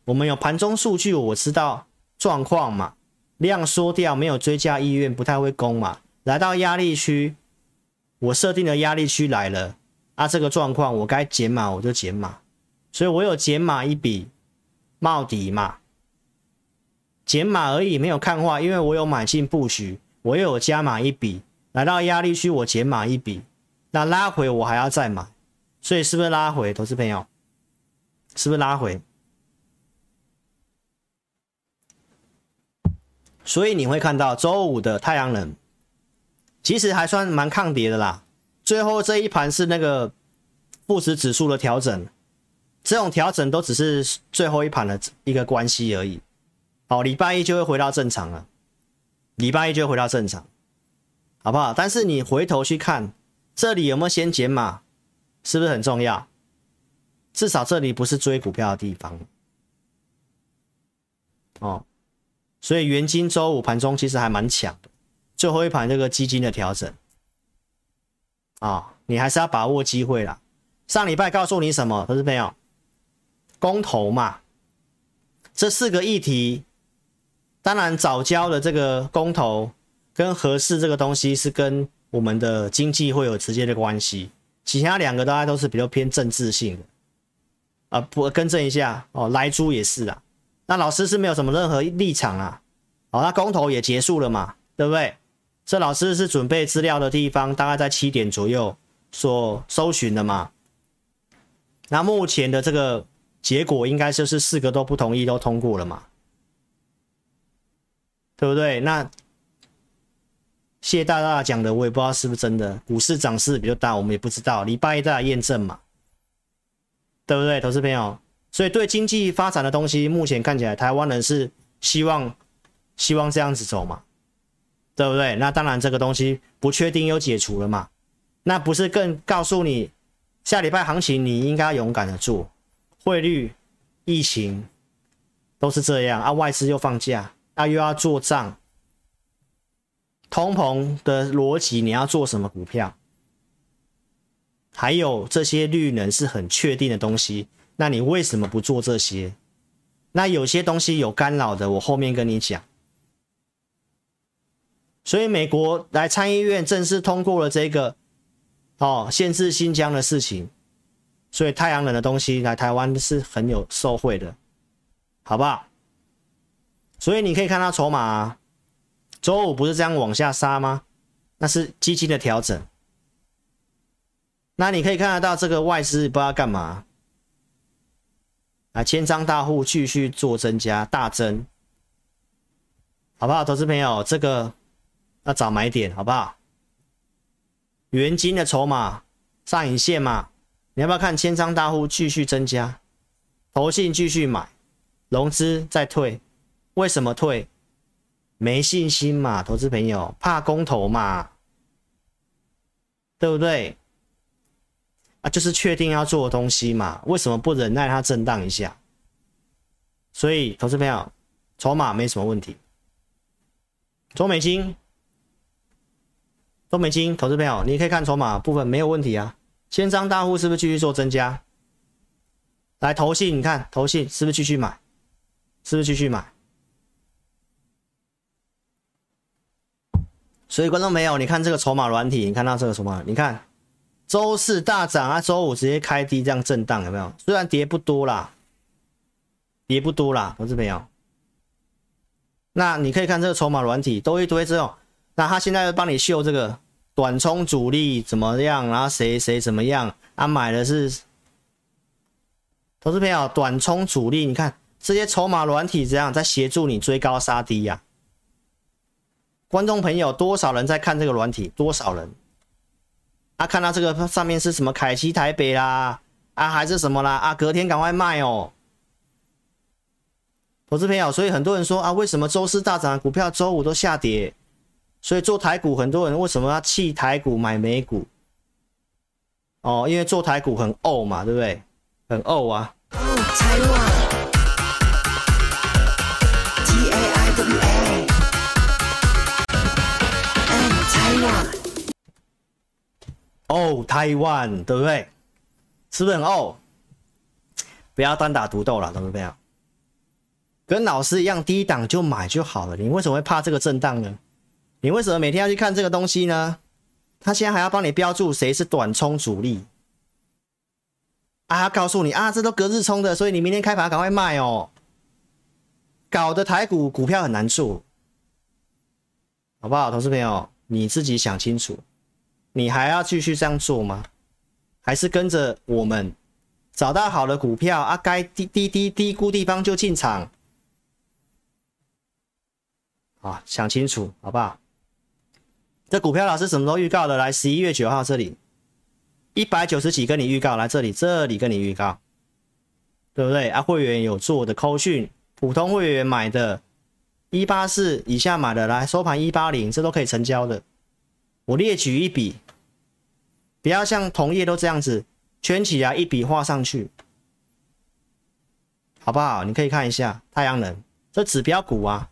我们有盘中数据，我知道状况嘛。量缩掉，没有追加意愿，不太会攻嘛。来到压力区，我设定的压力区来了啊，这个状况我该减码我就减码，所以我有减码一笔，冒底嘛，减码而已，没有看话，因为我有买进布局，我又有加码一笔，来到压力区我减码一笔，那拉回我还要再买，所以是不是拉回？投资朋友，是不是拉回？所以你会看到周五的太阳能，其实还算蛮抗跌的啦。最后这一盘是那个富时指数的调整，这种调整都只是最后一盘的一个关系而已。好，礼拜一就会回到正常了，礼拜一就会回到正常，好不好？但是你回头去看，这里有没有先减码，是不是很重要？至少这里不是追股票的地方，哦。所以元金周五盘中其实还蛮强的，最后一盘这个基金的调整啊、哦，你还是要把握机会啦。上礼拜告诉你什么，投资朋友？公投嘛，这四个议题，当然藻礁的这个公投跟合适这个东西是跟我们的经济会有直接的关系，其他两个大家都是比较偏政治性的啊，不更正一下哦，莱猪也是啊。那老师是没有什么任何立场啊，好，那公投也结束了嘛，对不对？这老师是准备资料的地方，大概在七点左右所搜寻的嘛。那目前的这个结果应该就是四个都不同意都通过了嘛，对不对？那谢大大讲的我也不知道是不是真的，股市涨势比较大，我们也不知道，礼拜一再来验证嘛，对不对，投资朋友？所以对经济发展的东西，目前看起来台湾人是希望希望这样子走嘛，对不对？那当然这个东西不确定又解除了嘛，那不是更告诉你下礼拜行情你应该勇敢的做，汇率、疫情都是这样啊，外资又放假啊，又要做账，通膨的逻辑，你要做什么股票？还有这些绿能是很确定的东西，那你为什么不做这些？那有些东西有干扰的，我后面跟你讲。所以美国来参议院正式通过了这个哦，限制新疆的事情，所以太阳能的东西来台湾是很有受惠的，好不好？所以你可以看到筹码，周五不是这样往下杀吗？那是基金的调整。那你可以看得到这个外资不知道干嘛。啊，千张大户继续做增加，大增，好不好？投资朋友，这个要找买点，好不好？元金的筹码上影线嘛，你要不要看千张大户继续增加，投信继续买，融资再退，为什么退？没信心嘛，投资朋友怕公投嘛，对不对？啊，就是确定要做的东西嘛，为什么不忍耐它震荡一下？所以，投资朋友，筹码没什么问题。中美金，中美金，投资朋友，你可以看筹码部分没有问题啊。千张大户是不是继续做增加？来，投信，你看投信是不是继续买？是不是继续买？所以，观众朋友，你看这个筹码软体，你看到这个筹码，你看。周四大涨啊，周五直接开低，这样震荡有没有？虽然跌不多啦，跌不多啦，投资朋友。那你可以看这个筹码软体，都一堆这种。那他现在又帮你秀这个短冲主力怎么样，然后谁谁怎么样啊？买的是投资朋友，短冲主力，你看这些筹码软体这样在协助你追高杀低呀、观众朋友，多少人在看这个软体？多少人？啊，看到这个上面是什么凯基台北啦，啊还是什么啦，啊隔天赶快卖哦，投资朋友，所以很多人说啊，为什么周四大涨的股票周五都下跌？所以做台股很多人为什么要弃台股买美股？哦，因为做台股很呕嘛，对不对？很呕啊。哦，哦，台湾对不对？是不是很哦？不要单打独斗了，懂不懂？跟老师一样，低档就买就好了。你为什么会怕这个震荡呢？你为什么每天要去看这个东西呢？他现在还要帮你标注谁是短冲主力啊？要告诉你啊，这都隔日冲的，所以你明天开盘赶快卖哦。搞得台股股票很难做，好不好，同事朋友？你自己想清楚。你还要继续这样做吗？还是跟着我们找到好的股票啊？该低低低低估地方就进场啊！想清楚好不好？这股票老师什么时候预告的？来，十一月九号这里一百九十几跟你预告，来这里这里跟你预告，对不对啊？会员有做的扣讯，普通会员买的，一八四以下买的，来收盘一八零，这都可以成交的。我列举一笔。不要像同业都这样子圈起来，一笔画上去，好不好？你可以看一下太阳能这指标股啊，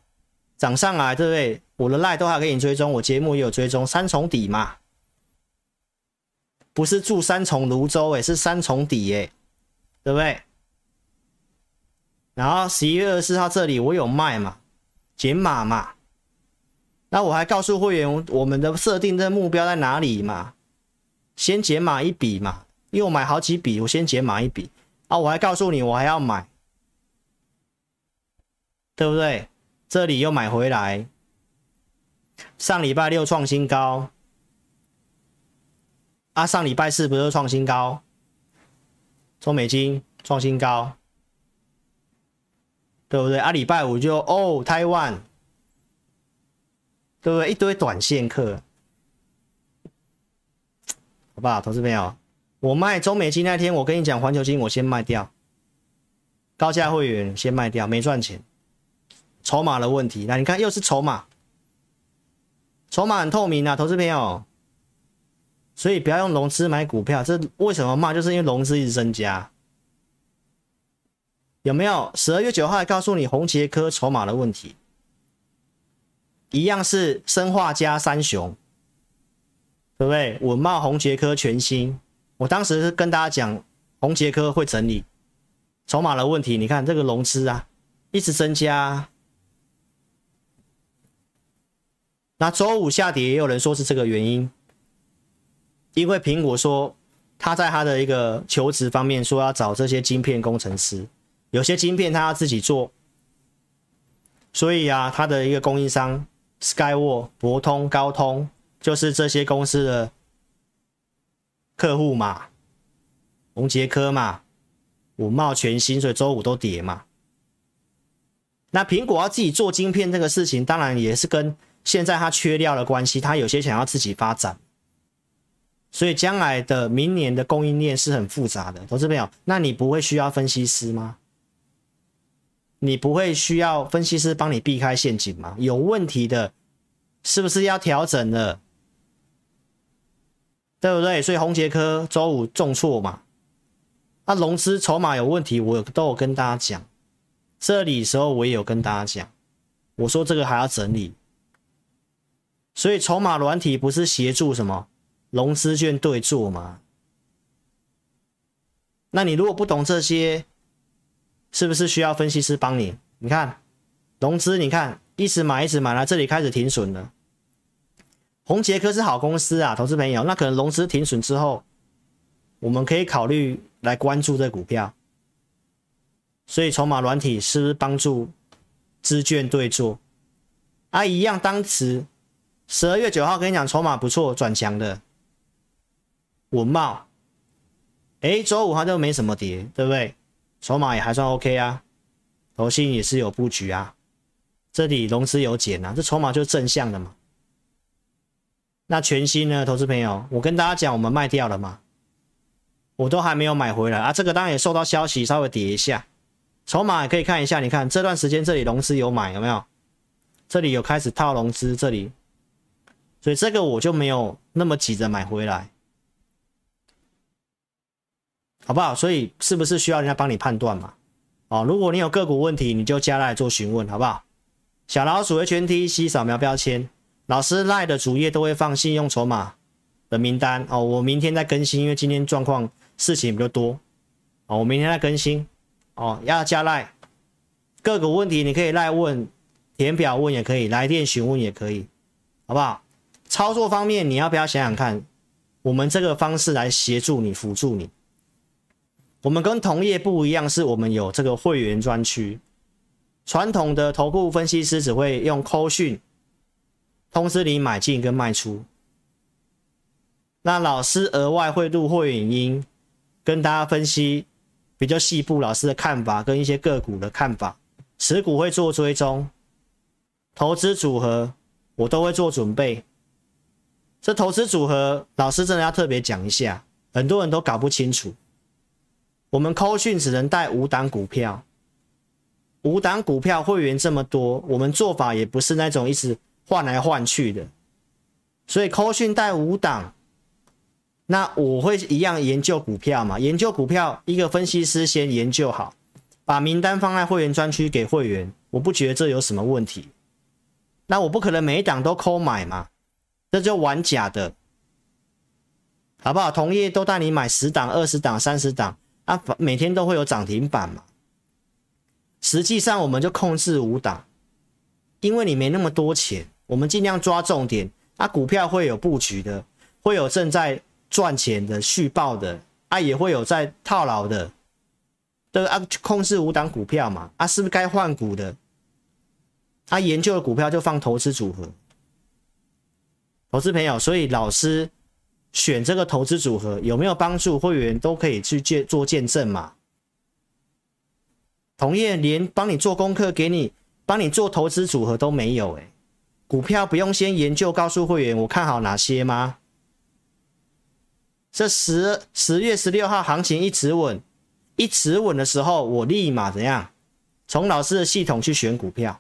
涨上来，对不对？我的赖都还给你追踪，我节目也有追踪，三重底嘛，不是住三重芦洲诶，是三重底诶，对不对？然后十一月二十四号这里我有卖嘛，减码嘛，那我还告诉会员我们的设定的目标在哪里嘛？先减码一笔嘛，因为我买好几笔，我先减码一笔啊！我还告诉你，我还要买，对不对？这里又买回来，上礼拜六创新高，啊，上礼拜四不是创新高？中美金创新高，对不对？啊，礼拜五就哦，台湾，对不对？一堆短线客。好不好，投资朋友，我卖中美金那天，我跟你讲，环球金我先卖掉，高价会员先卖掉，没赚钱，筹码的问题。那你看又是筹码，筹码很透明啊，投资朋友，所以不要用融资买股票。这为什么骂？就是因为融资一直增加，有没有？十二月九号告诉你宏捷科筹码的问题，一样是生化加三雄，对不对？稳懋、宏捷科、全新。我当时是跟大家讲，宏捷科会整理筹码的问题。你看这个融资啊，一直增加。那周五下跌，也有人说是这个原因，因为苹果说他在他的一个求职方面说要找这些晶片工程师，有些晶片他要自己做，所以啊，他的一个供应商 Skyworks、博通、高通就是这些公司的客户嘛，宏捷科嘛，五茂全新，所以周五都跌嘛。那苹果要自己做晶片这个事情，当然也是跟现在它缺料的关系，它有些想要自己发展，所以将来的明年的供应链是很复杂的，投资朋友，那你不会需要分析师吗？你不会需要分析师帮你避开陷阱吗？有问题的，是不是要调整了？对不对？所以宏杰科周五重挫嘛，那融资筹码有问题，我都有跟大家讲，这里时候我也有跟大家讲，我说这个还要整理。所以筹码软体不是协助什么融资券对做吗？那你如果不懂这些，是不是需要分析师帮你？你看融资，你看一直买一直买，来这里开始停损了。宏捷科是好公司啊，投资朋友，那可能融资停损之后，我们可以考虑来关注这股票。所以筹码软体是不是帮助资券对做？啊，一样当时。十二月九号跟你讲，筹码不错，转强的文茂，哎，周五它就没什么跌，对不对？筹码也还算 OK 啊，投信也是有布局啊，这里融资有减啊，这筹码就是正向的嘛。那全新呢，投资朋友，我跟大家讲，我们卖掉了嘛，我都还没有买回来啊，这个当然也受到消息稍微跌一下，筹码也可以看一下，你看这段时间这里融资有买有没有？这里有开始套融资，这里。所以这个我就没有那么急着买回来，好不好？所以是不是需要人家帮你判断嘛？哦，如果你有个股问题，你就加来做询问，好不好？小老鼠 HNTC 扫描标签，老师赖的主页都会放信用筹码的名单哦。我明天再更新，因为今天状况事情比较多哦。我明天再更新哦，要加赖个股问题，你可以赖问，填表问也可以，来电询问也可以，好不好？操作方面，你要不要想想看？我们这个方式来协助你、辅助你。我们跟同业不一样，是我们有这个会员专区。传统的投顾分析师只会用扣讯通知你买进跟卖出。那老师额外会录会员音，跟大家分析比较细部老师的看法跟一些个股的看法。持股会做追踪，投资组合我都会做准备。这投资组合，老师真的要特别讲一下，很多人都搞不清楚。我们扣讯只能带五档股票，五档股票会员这么多，我们做法也不是那种一直换来换去的，所以扣讯带五档，那我会一样研究股票嘛，研究股票，一个分析师先研究好，把名单放在会员专区给会员，我不觉得这有什么问题。那我不可能每一档都扣买嘛。这就玩假的，好不好？同业都带你买十档、二十档、三十档啊，每天都会有涨停板嘛。实际上我们就控制五档，因为你没那么多钱，我们尽量抓重点。啊，股票会有布局的，会有正在赚钱的续报的，啊，也会有在套牢的，对啊，控制五档股票嘛，啊，是不是该换股的？啊，研究的股票就放投资组合。投资朋友，所以老师选这个投资组合有没有帮助？会员都可以去见做见证嘛。同业连帮你做功课、给你帮你做投资组合都没有，哎，股票不用先研究，告诉会员我看好哪些吗？这十十月十六号行情一直稳，一直稳的时候，我立马怎样？从老师的系统去选股票。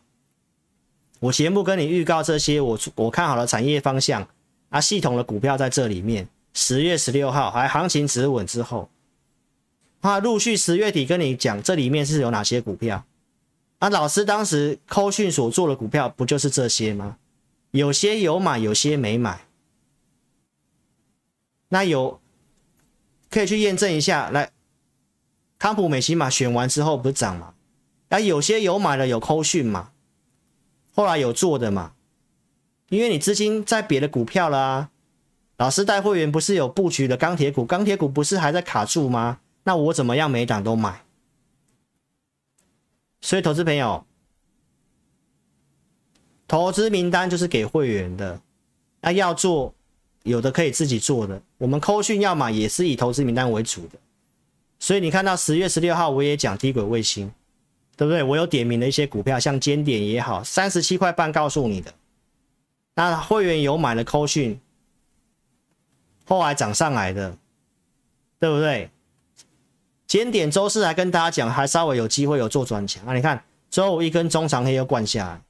我节目跟你预告这些，我我看好了产业方向啊，系统的股票在这里面。十月十六号还行情止稳之后，啊，陆续十月底跟你讲这里面是有哪些股票啊？老师当时扣讯所做的股票不就是这些吗？有些有买，有些没买。那有可以去验证一下，来，康普美琪玛选完之后不是涨吗？那有些有买的有扣讯嘛，后来有做的嘛，因为你资金在别的股票了啊。老师带会员不是有布局的钢铁股，钢铁股不是还在卡住吗？那我怎么样每档都买？所以投资朋友，投资名单就是给会员的，那要做。有的可以自己做的，我们扣讯要么也是以投资名单为主的，所以你看到十月十六号我也讲低轨卫星，对不对？我有点名的一些股票，像尖点也好，三十七块半告诉你的，那会员有买了扣讯，后来涨上来的，对不对？尖点周四还跟大家讲，还稍微有机会有做转强啊！你看周五一根中长黑又灌下来，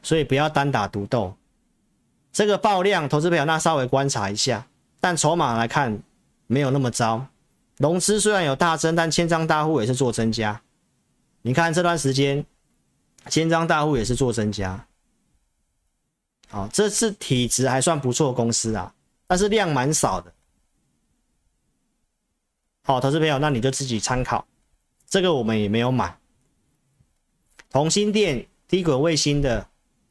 所以不要单打独斗。这个爆量，投资朋友那稍微观察一下，但筹码来看没有那么糟。融资虽然有大增，但千张大户也是做增加。你看这段时间，千张大户也是做增加。好，这是体质还算不错公司啊，但是量蛮少的。好，投资朋友，那你就自己参考。这个我们也没有买。同心电低轨卫星的，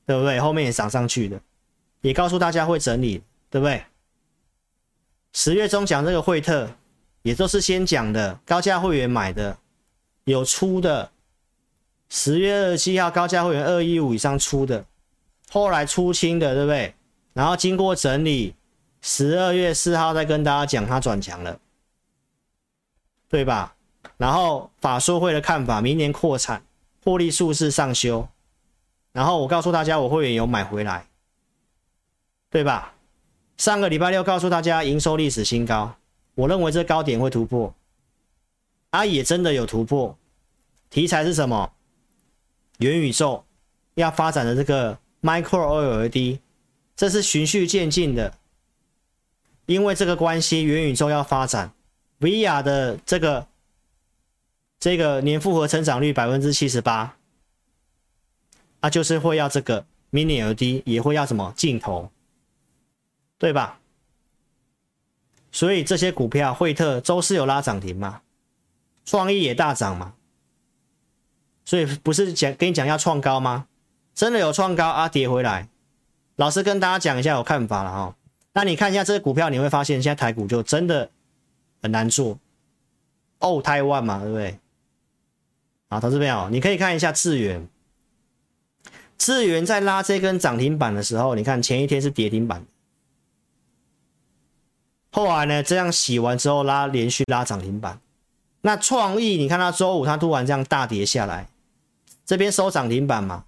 对不对？后面也涨上去的。也告诉大家会整理，对不对？十月中讲这个惠特，也都是先讲的，高价会员买的，有出的。十月二十七号高价会员二一五以上出的，后来出清的，对不对？然后经过整理，十二月四号再跟大家讲它转强了，对吧？然后法说会的看法，明年扩产，获利数字上修。然后我告诉大家，我会员有买回来。对吧？上个礼拜六告诉大家营收历史新高，我认为这高点会突破，啊，也真的有突破。题材是什么？元宇宙要发展的这个 Micro LED，这是循序渐进的。因为这个关系，元宇宙要发展，VR 的这个这个年复合成长率百分之七十八，啊，就是会要这个 Mini LED，也会要什么镜头。对吧？所以这些股票，惠特周四有拉涨停嘛？创意也大涨嘛？所以不是讲跟你讲要创高吗？真的有创高啊，跌回来。老师跟大家讲一下有看法了哈。那你看一下这个股票，你会发现现在台股就真的很难做。哦，台湾嘛，对不对？好，投资朋友，你可以看一下智原。智原在拉这根涨停板的时候，你看前一天是跌停板。后来呢，这样洗完之后拉连续拉涨停板。那创意，你看它周五它突然这样大跌下来，这边收涨停板嘛，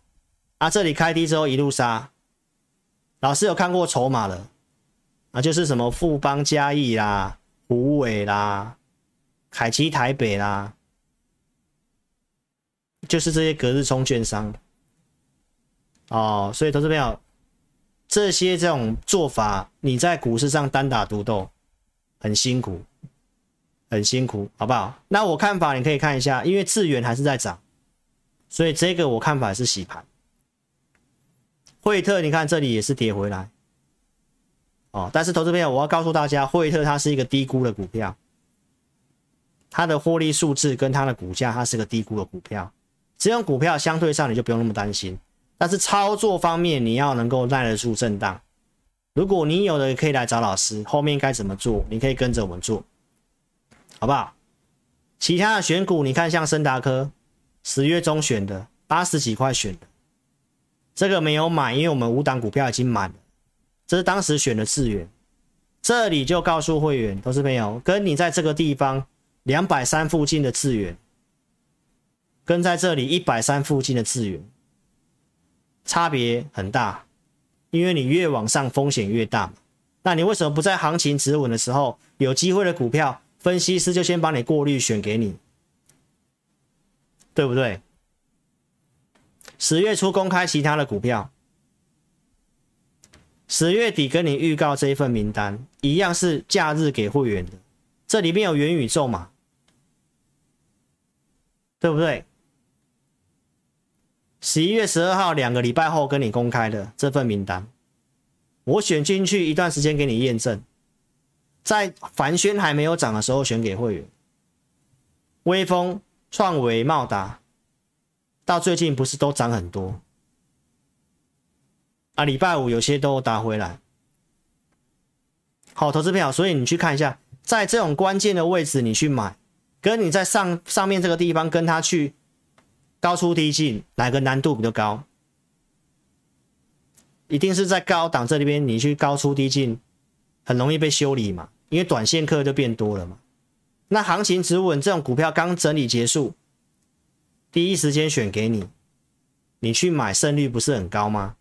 啊这里开低之后一路杀。老师有看过筹码了，啊就是什么富邦嘉义啦、虎尾啦、凯基台北啦，就是这些隔日冲券商。哦，所以投资朋友。这些这种做法，你在股市上单打独斗，很辛苦，很辛苦，好不好？那我看法你可以看一下，因为智源还是在涨，所以这个我看法是洗盘。惠特，你看这里也是跌回来，哦，但是投资朋友，我要告诉大家，惠特它是一个低估的股票，它的获利数字跟它的股价，它是个低估的股票，这种股票相对上你就不用那么担心。但是操作方面，你要能够耐得住震荡。如果你有的可以来找老师，后面该怎么做，你可以跟着我们做，好不好？其他的选股，你看像森达科，十月中选的，八十几块选的，这个没有买，因为我们五档股票已经满了。这是当时选的智源，这里就告诉会员，投资朋友，跟你在这个地方两百三附近的智源，跟在这里一百三附近的智源。差别很大，因为你越往上风险越大嘛。那你为什么不在行情止稳的时候，有机会的股票，分析师就先帮你过滤选给你，对不对？十月初公开其他的股票，十月底跟你预告这一份名单，一样是假日给会员的，这里面有元宇宙嘛，对不对？十一月十二号两个礼拜后跟你公开的这份名单，我选进去一段时间给你验证，在凡轩还没有涨的时候选给会员，威风、创维、茂达，到最近不是都涨很多？啊？礼拜五有些都打回来，好，投资票，所以你去看一下，在这种关键的位置你去买，跟你在上上面这个地方跟他去。高出低进，哪个难度比较高？一定是在高档这里边，你去高出低进，很容易被修理嘛，因为短线客就变多了嘛。那行情止稳，这种股票刚整理结束，第一时间选给你，你去买胜率不是很高吗？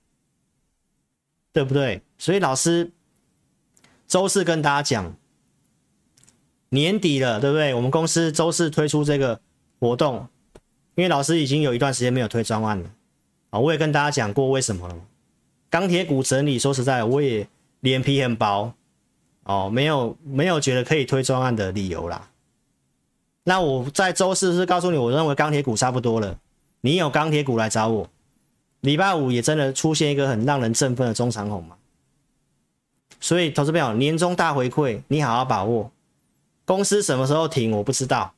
对不对？所以老师周四跟大家讲，年底了，对不对？我们公司周四推出这个活动。因为老师已经有一段时间没有推专案了啊，我也跟大家讲过为什么了。钢铁股整理，说实在，我也脸皮很薄哦，没有没有觉得可以推专案的理由啦。那我在周四是告诉你，我认为钢铁股差不多了，你有钢铁股来找我。礼拜五也真的出现一个很让人振奋的中长红嘛，所以投资朋友年终大回馈，你好好把握。公司什么时候停，我不知道。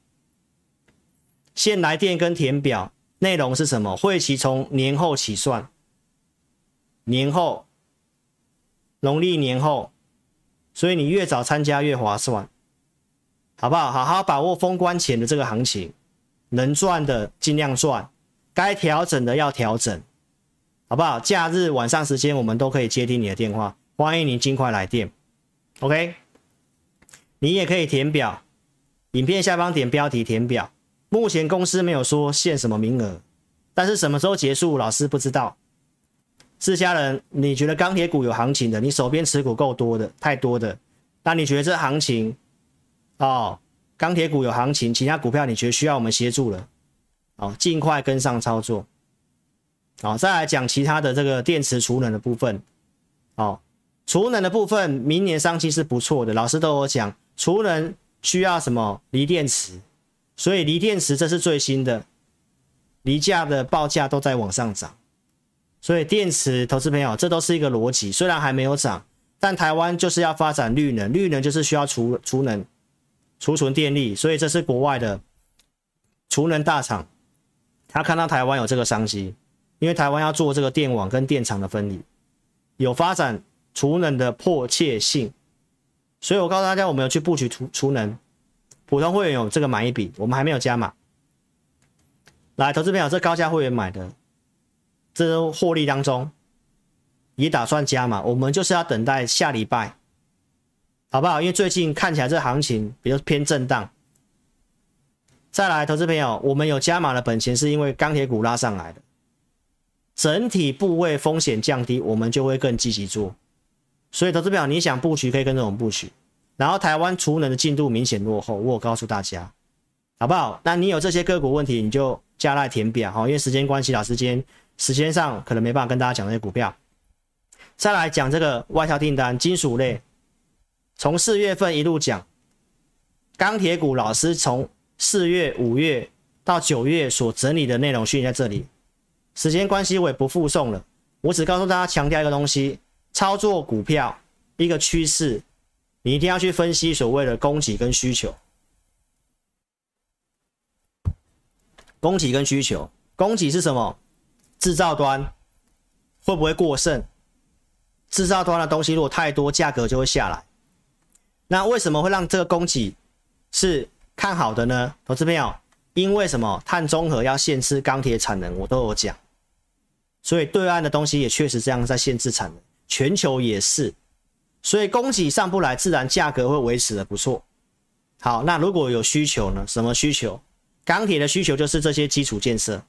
先来电跟填表，内容是什么？会期从年后起算，年后，农历年后，所以你越早参加越划算，好不好？好好把握封关前的这个行情，能赚的尽量赚，该调整的要调整，好不好？假日晚上时间我们都可以接听你的电话，欢迎你尽快来电，OK？你也可以填表，影片下方点标题填表。目前公司没有说限什么名额，但是什么时候结束，老师不知道。自家人，你觉得钢铁股有行情的，你手边持股够多的，太多的，那你觉得这行情哦，钢铁股有行情，其他股票你觉得需要我们协助了，哦，尽快跟上操作。好，再来讲其他的这个电池储能的部分。哦，储能的部分，明年商机是不错的，老师都有讲，储能需要什么锂电池。所以锂电池这是最新的，锂价的报价都在往上涨，所以电池投资朋友，这都是一个逻辑。虽然还没有涨，但台湾就是要发展绿能，绿能就是需要储储能、储存电力，所以这是国外的储能大厂，他看到台湾有这个商机，因为台湾要做这个电网跟电厂的分离，有发展储能的迫切性，所以我告诉大家，我们有去布局储储能。普通会员有这个买一笔，我们还没有加码。来，投资朋友，这高价会员买的，这都获利当中，也打算加码。我们就是要等待下礼拜，好不好？因为最近看起来这行情比较偏震荡。再来，投资朋友，我们有加码的本钱，是因为钢铁股拉上来的，整体部位风险降低，我们就会更积极做。所以，投资表，你想布局可以跟着我们布局。然后台湾储能的进度明显落后，我告诉大家，好不好？那你有这些个股问题，你就加来填表哈，因为时间关系，老时间时间上可能没办法跟大家讲这些股票。再来讲这个外销订单，金属类，从四月份一路讲，钢铁股老师从四月、五月到九月所整理的内容讯在这里，时间关系我也不附送了，我只告诉大家强调一个东西：操作股票一个趋势。你一定要去分析所谓的供给跟需求，供给跟需求，供给是什么？制造端会不会过剩？制造端的东西如果太多，价格就会下来。那为什么会让这个供给是看好的呢？投资朋友，因为什么？碳中和要限制钢铁产能，我都有讲，所以对岸的东西也确实这样在限制产能，全球也是。所以供给上不来，自然价格会维持的不错。好，那如果有需求呢？什么需求？钢铁的需求就是这些基础建设。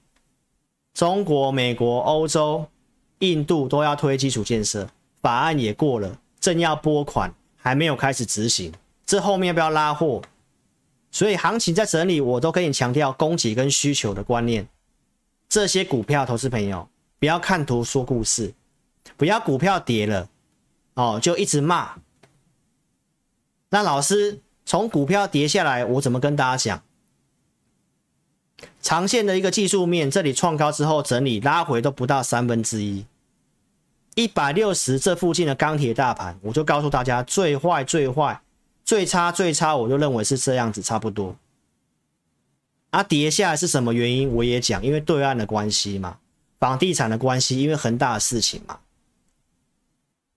中国、美国、欧洲、印度都要推基础建设，法案也过了，正要拨款，还没有开始执行。这后面要不要拉货？所以行情在整理，我都跟你强调供给跟需求的观念。这些股票投资朋友，不要看图说故事，不要股票跌了。哦，就一直骂。那老师从股票跌下来，我怎么跟大家讲？长线的一个技术面，这里创高之后整理拉回都不到三分之一，一百六十这附近的钢铁大盘，我就告诉大家最坏最坏，最差最差，我就认为是这样子差不多。啊，跌下来是什么原因？我也讲，因为对岸的关系嘛，房地产的关系，因为恒大的事情嘛。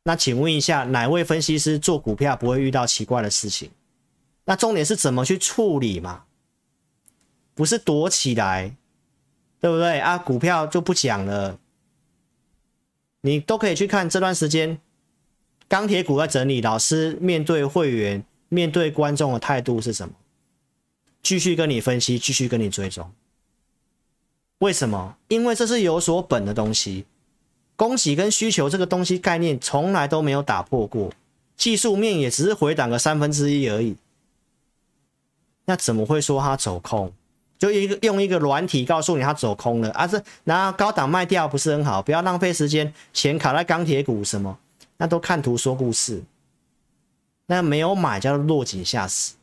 那请问一下，哪位分析师做股票不会遇到奇怪的事情？那重点是怎么去处理嘛？不是躲起来，对不对啊？股票就不讲了，你都可以去看这段时间钢铁股在整理，老师面对会员、面对观众的态度是什么？继续跟你分析，继续跟你追踪。为什么？因为这是有所本的东西，供给跟需求这个东西概念从来都没有打破过，技术面也只是回档个三分之一而已。那怎么会说它走空？就一个用一个软体告诉你它走空了啊！这然后高档卖掉不是很好，不要浪费时间，钱卡在钢铁股什么，那都看图说故事。那没有买叫做落井下石。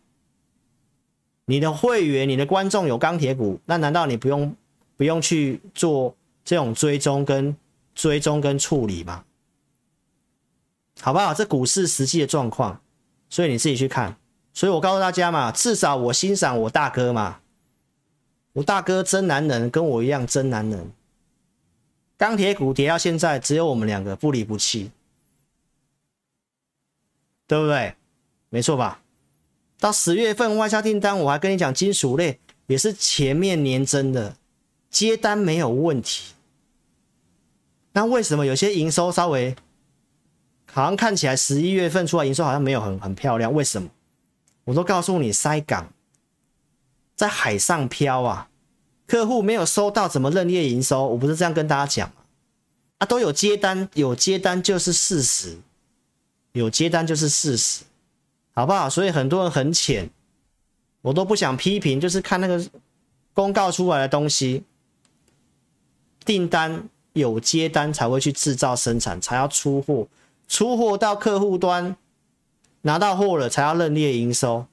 你的会员、你的观众有钢铁股，那难道你不用不用去做这种追踪跟追踪跟处理嘛？好不好？这股市实际的状况，所以你自己去看。所以我告诉大家嘛，至少我欣赏我大哥嘛。我大哥真男人，跟我一样真男人。钢铁股跌到现在，只有我们两个不离不弃，对不对？没错吧？到十月份外销订单，我还跟你讲，金属类也是前面年增的，接单没有问题。那为什么有些营收稍微好像看起来十一月份出来营收好像没有很很漂亮？为什么？我都告诉你，塞港。在海上漂啊，客户没有收到，怎么认列营收？我不是这样跟大家讲吗？啊，都有接单，有接单就是事实，有接单就是事实，好不好？所以很多人很浅，我都不想批评，就是看那个公告出来的东西，订单有接单才会去制造生产，才要出货，出货到客户端拿到货了才要认列营收。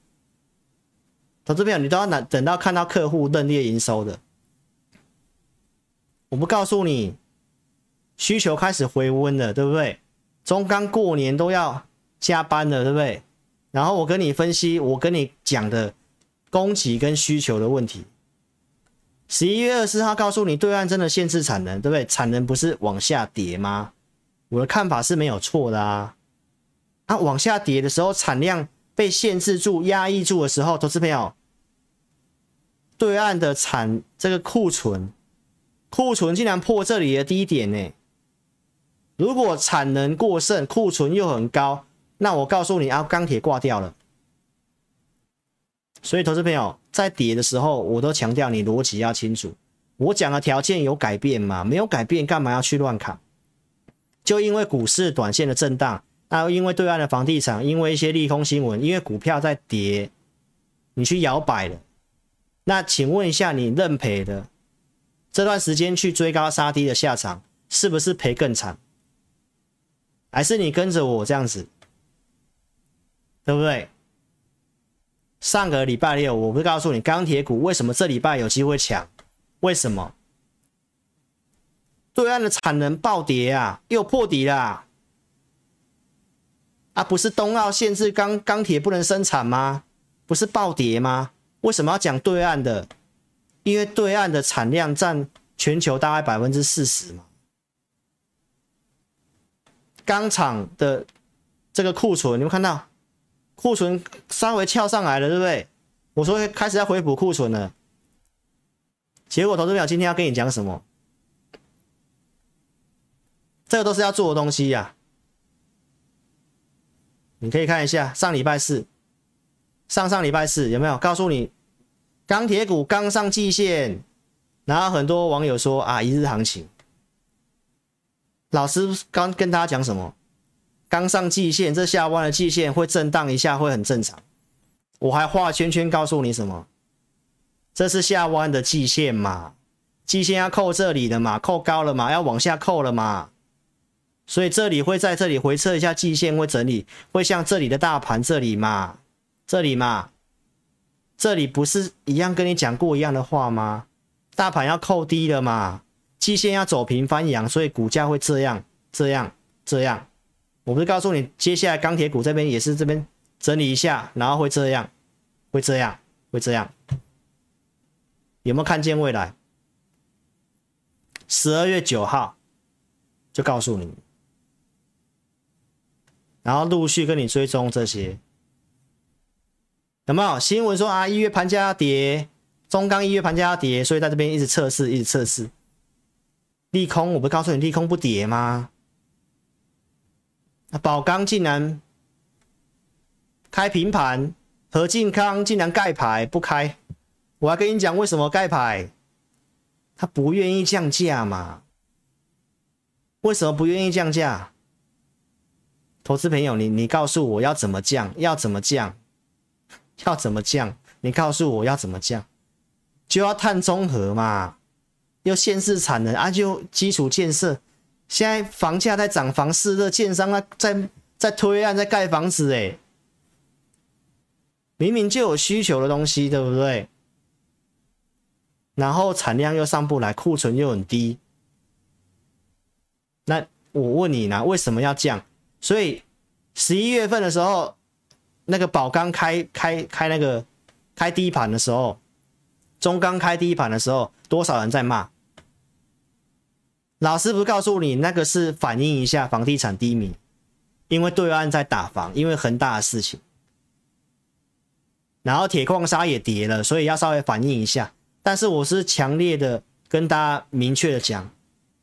投资朋友，你都要等等到看到客户认列营收的。我不告诉你，需求开始回温了，对不对？中钢过年都要加班了，对不对？然后我跟你分析，我跟你讲的供给跟需求的问题。十一月二十号告诉你，对岸真的限制产能，对不对？产能不是往下跌吗？我的看法是没有错的啊。啊，往下跌的时候，产量。被限制住、压抑住的时候，投资朋友，对岸的产这个库存，库存竟然破这里的低点呢？如果产能过剩，库存又很高，那我告诉你啊，钢铁挂掉了。所以，投资朋友在跌的时候，我都强调你逻辑要清楚。我讲的条件有改变吗？没有改变，干嘛要去乱砍？就因为股市短线的震荡。那因为对岸的房地产，因为一些利空新闻，因为股票在跌，你去摇摆了。那请问一下，你认赔的这段时间去追高杀低的下场，是不是赔更惨？还是你跟着我这样子，对不对？上个礼拜六，我不是告诉你钢铁股为什么这礼拜有机会抢？为什么？对岸的产能暴跌啊，又破底啦。啊，不是冬奥限制钢钢铁不能生产吗？不是暴跌吗？为什么要讲对岸的？因为对岸的产量占全球大概百分之四十嘛。钢厂的这个库存，你们看到库存稍微翘上来了，对不对？我说开始要回补库存了，结果投资表今天要跟你讲什么？这个都是要做的东西呀、你可以看一下上礼拜四、上上礼拜四有没有告诉你钢铁股刚上季线，然后很多网友说啊一日行情。老师刚跟大家讲什么？刚上季线，这下弯的季线会震荡一下，会很正常。我还画圈圈告诉你什么？这是下弯的季线嘛？季线要扣这里的嘛？扣高了嘛？要往下扣了嘛？所以这里会在这里回测一下季线，会整理，会像这里的大盘这里嘛，这里嘛，这里不是一样跟你讲过一样的话吗？大盘要扣低了嘛，季线要走平翻阳，所以股价会这样这样这样。我不是告诉你，接下来钢铁股这边也是这边整理一下，然后会这样，会这样，会这样。有没有看见未来？十二月九号就告诉你，然后陆续跟你追踪这些。有没有新闻说啊？一月盘价要跌，中钢一月盘价要跌，所以在这边一直测试，一直测试。利空，我不告诉你利空不跌吗？那宝钢竟然开平盘，合进康竟然盖牌不开，我还跟你讲为什么盖牌？他不愿意降价嘛？为什么不愿意降价？投资朋友，你你告诉我要怎么降？要怎么降？要怎么降？你告诉我要怎么降？就要碳中和嘛，又限制产能啊，就基础建设。现在房价在涨，房市热，建商啊在在推案，在盖房子，哎，明明就有需求的东西，对不对？然后产量又上不来，库存又很低。那我问你呢，为什么要降？所以十一月份的时候。那个宝钢开开开那个开低盘的时候，中钢开低盘的时候，多少人在骂？老师不告诉你，那个是反映一下房地产低迷，因为对岸在打房，因为恒大的事情，然后铁矿砂也跌了，所以要稍微反映一下。但是我是强烈的跟大家明确的讲，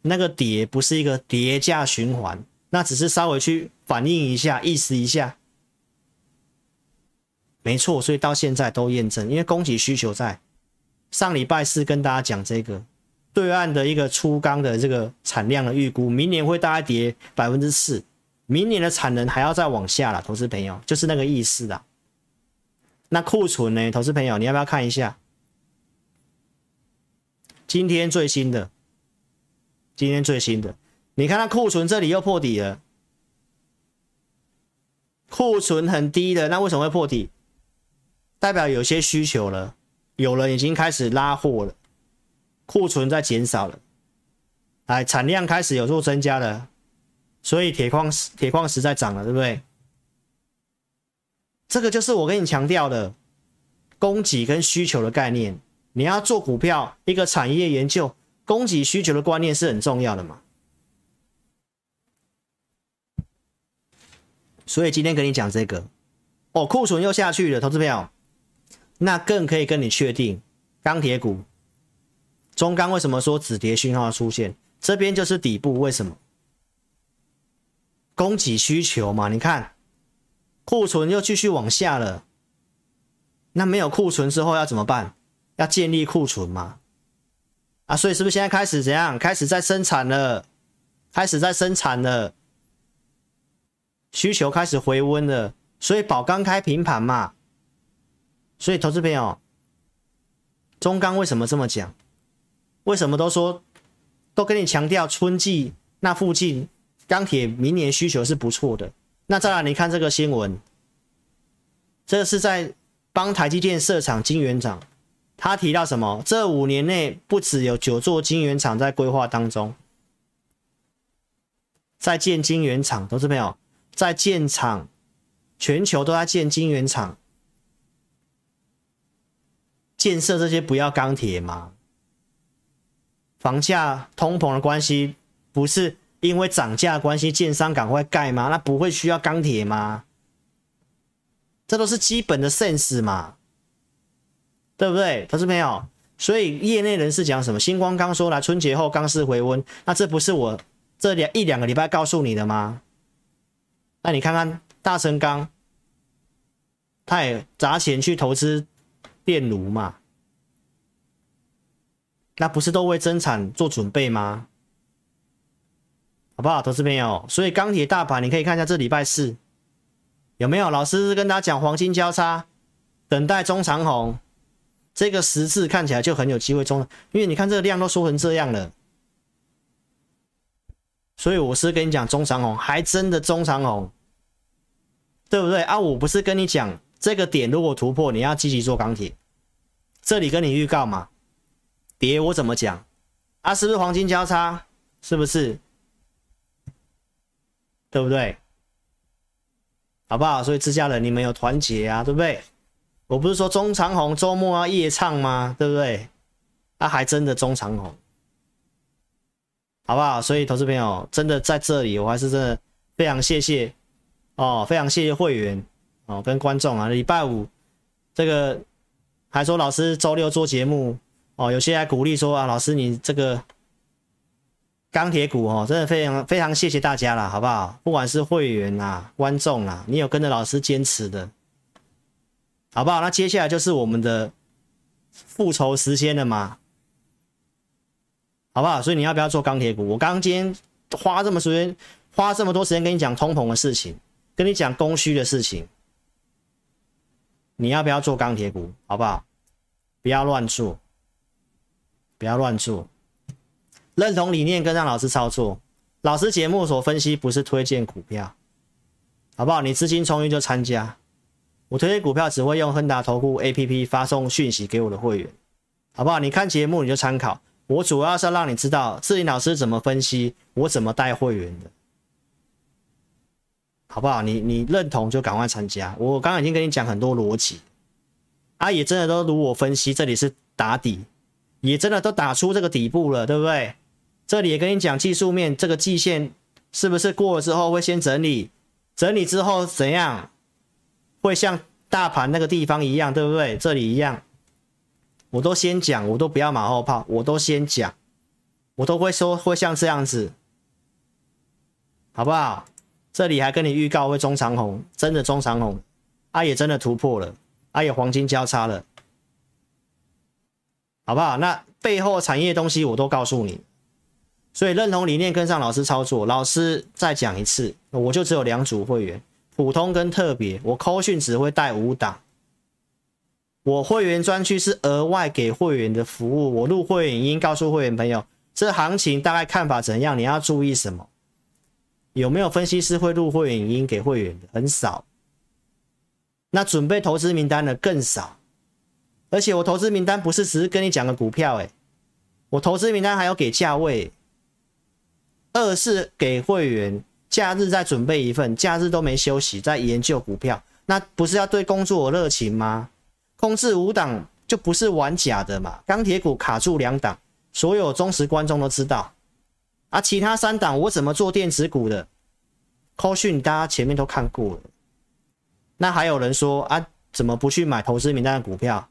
那个跌不是一个跌价循环，那只是稍微去反映一下，意思一下。没错，所以到现在都验证，因为供给需求在。上礼拜四跟大家讲这个对岸的一个粗钢的这个产量的预估，明年会大概跌百分之四，明年的产能还要再往下了，投资朋友就是那个意思的。那库存呢？投资朋友你要不要看一下？今天最新的，今天最新的，你看它库存这里又破底了，库存很低的，那为什么会破底？代表有些需求了，有人已经开始拉货了，库存在减少了，哎，产量开始有做增加了，所以铁矿石铁矿石在涨了，对不对？这个就是我跟你强调的供给跟需求的概念。你要做股票，一个产业研究，供给需求的观念是很重要的嘛。所以今天跟你讲这个，哦，库存又下去了，投资朋友。那更可以跟你确定，钢铁股、中钢为什么说止跌讯号出现？这边就是底部，为什么？供给需求嘛，你看库存又继续往下了。那没有库存之后要怎么办？要建立库存嘛？啊，所以是不是现在开始怎样？开始在生产了，开始在生产了，需求开始回温了，所以宝钢开平盘嘛。所以，投资朋友，中钢为什么这么讲？为什么都说都跟你强调春季那附近钢铁明年需求是不错的？那再来，你看这个新闻，这是在帮台积电设厂晶圆厂，他提到什么？这五年内不只有九座晶圆厂在规划当中，在建晶圆厂，投资朋友在建厂，全球都在建晶圆厂。建设这些不要钢铁吗？房价通膨的关系，不是因为涨价关系，建商赶快盖吗？那不会需要钢铁吗？这都是基本的 sense 嘛，对不对，投资朋友？所以业内人士讲什么？新光刚说来春节后钢市回温，那这不是我这两一两个礼拜告诉你的吗？那你看看大成钢，他也砸钱去投资。电炉嘛，那不是都为增产做准备吗？好不好，投资朋友？所以钢铁大盘你可以看一下，这礼拜四有没有老师跟大家讲黄金交叉，等待中长红，这个十字看起来就很有机会中了，因为你看这个量都缩成这样了，所以我是跟你讲中长红，还真的中长红，对不对啊？我不是跟你讲。这个点如果突破，你要积极做钢铁。这里跟你预告嘛，跌我怎么讲？啊，是不是黄金交叉？是不是？对不对？好不好？所以自家人，你们有团结啊，对不对？我不是说中长红周末要夜唱吗？对不对？啊，还真的中长红，好不好？所以投资朋友真的在这里，我还是真的非常谢谢哦，非常谢谢会员哦跟观众啊。礼拜五这个还说老师周六做节目哦，有些还鼓励说啊，老师你这个。钢铁股哦，真的非常非常谢谢大家了，好不好？不管是会员啊、观众啊，你有跟着老师坚持的，好不好？那接下来就是我们的复仇时间了嘛，好不好？所以你要不要做钢铁股？我刚刚今天花这么时间，花这么多时间跟你讲通膨的事情，跟你讲供需的事情，你要不要做钢铁股？好不好？不要乱做，不要乱做。认同理念跟上老师操作，老师节目所分析不是推荐股票，好不好？你资金充裕就参加，我推荐股票只会用亨达投顾 APP 发送讯息给我的会员，好不好？你看节目你就参考，我主要是要让你知道志霖老师怎么分析，我怎么带会员的，好不好？你你认同就赶快参加，我刚刚已经跟你讲很多逻辑，啊也真的都如我分析，这里是打底，也真的都打出这个底部了，对不对？这里也跟你讲技术面，这个季线是不是过了之后会先整理，整理之后怎样，会像大盘那个地方一样，对不对？这里一样，我都先讲，我都不要马后炮，我都先讲，我都会说会像这样子，好不好？这里还跟你预告会中长红，真的中长红，啊也真的突破了，啊也黄金交叉了，好不好？那背后产业东西我都告诉你。所以认同理念，跟上老师操作。老师再讲一次，我就只有两组会员，普通跟特别。我扣讯只会带五档，我会员专区是额外给会员的服务。我录会员音，告诉会员朋友，这行情大概看法怎样，你要注意什么？有没有分析师会录会员音给会员的？很少。那准备投资名单的更少。而且我投资名单不是只是跟你讲个股票，诶，我投资名单还要给价位。二是给会员假日再准备一份，假日都没休息，在研究股票，那不是要对工作有热情吗？控制五档就不是玩假的嘛。钢铁股卡住两档，所有忠实观众都知道。啊，其他三档我怎么做电子股的？扣讯大家前面都看过了。那还有人说啊，怎么不去买投资名单的股票？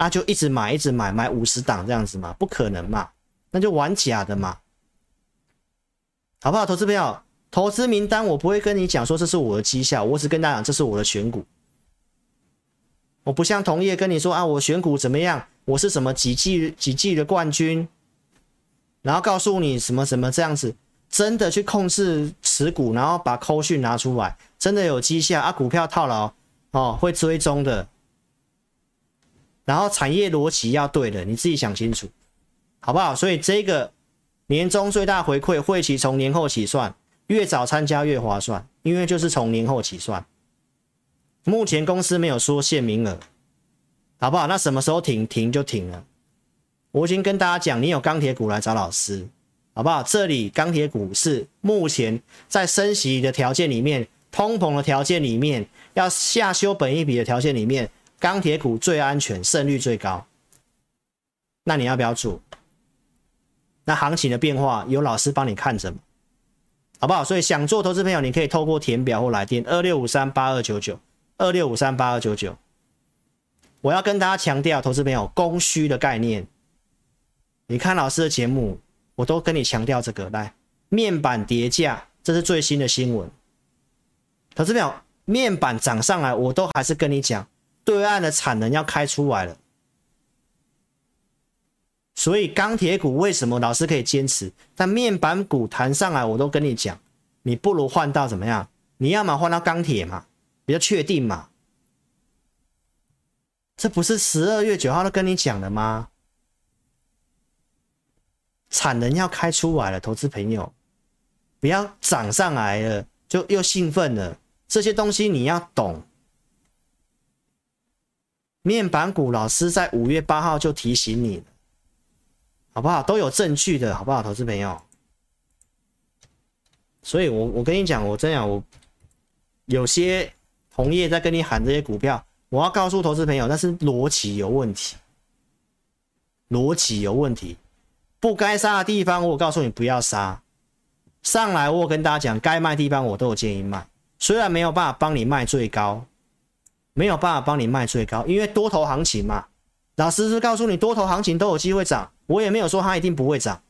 啊，就一直买，一直买，买五十档这样子嘛？不可能嘛？那就玩假的嘛。好不好？投资朋友，投资名单我不会跟你讲说这是我的绩效，我只跟大家讲这是我的选股。我不像同业跟你说啊，我选股怎么样？我是什么几季几季的冠军，然后告诉你什么什么这样子，真的去控制持股，然后把扣讯拿出来，真的有绩效啊，股票套牢哦，会追踪的，然后产业逻辑要对的，你自己想清楚，好不好？所以这个。年终最大回馈，会期从年后起算，越早参加越划算，因为就是从年后起算。目前公司没有说限名额，好不好？那什么时候停？停就停了。我已经跟大家讲，你有钢铁股来找老师，好不好？这里钢铁股是目前在升息的条件里面，通膨的条件里面，要下修本一笔的条件里面，钢铁股最安全，胜率最高。那你要不要做？那行情的变化有老师帮你看着，好不好？所以想做投资朋友，你可以透过填表或来电二六五三八二九九二六五三八二九九。我要跟大家强调，投资朋友供需的概念。你看老师的节目，我都跟你强调这个。来，面板跌价，这是最新的新闻。投资朋友，面板涨上来，我都还是跟你讲，对岸的产能要开出来了。所以钢铁股为什么老师可以坚持？但面板股弹上来，我都跟你讲，你不如换到怎么样？你要么换到钢铁嘛，比较确定嘛。这不是十二月九号都跟你讲了吗？产能要开出来了，投资朋友，不要涨上来了就又兴奋了。这些东西你要懂。面板股老师在五月八号就提醒你了。好不好？都有证据的，好不好，投资朋友？所以我我跟你讲，我真的我有些同业在跟你喊这些股票，我要告诉投资朋友，那是逻辑有问题，逻辑有问题，不该杀的地方，我告诉你不要杀。上来我跟大家讲，该卖地方我都有建议卖，虽然没有办法帮你卖最高，没有办法帮你卖最高，因为多头行情嘛。老师是告诉你，多头行情都有机会涨，我也没有说它一定不会涨。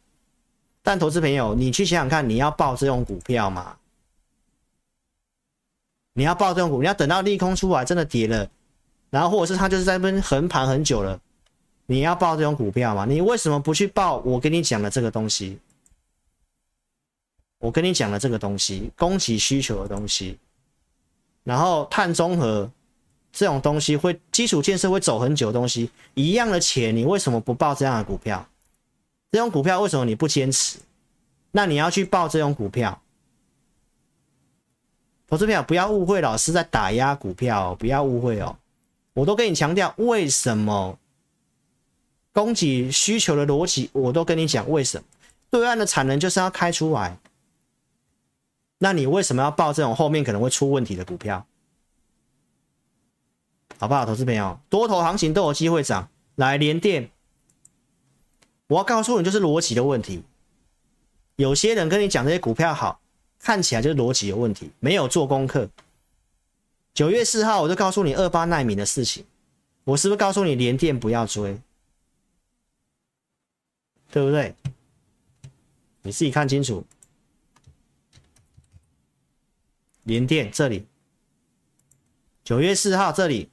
但投资朋友，你去想想看，你要报这种股票吗？你要报这种股，你要等到利空出来真的跌了，然后或者是它就是在那边横盘很久了，你要报这种股票吗？你为什么不去报我跟你讲的这个东西？我跟你讲的这个东西，供给需求的东西，然后碳中和这种东西会基础建设会走很久的东西，一样的钱，你为什么不报这样的股票？这种股票为什么你不坚持？那你要去报这种股票，投资票不要误会，老师在打压股票，不要误会哦。我都跟你强调，为什么供给需求的逻辑，我都跟你讲为什么。对岸的产能就是要开出来，那你为什么要报这种后面可能会出问题的股票？好不好，投资朋友？多头行情都有机会涨，来联电。我要告诉你，就是逻辑的问题。有些人跟你讲这些股票好，看起来就是逻辑有问题，没有做功课。九月四号我就告诉你二八奈米的事情，我是不是告诉你联电不要追？对不对？你自己看清楚。联电这里，九月四号这里，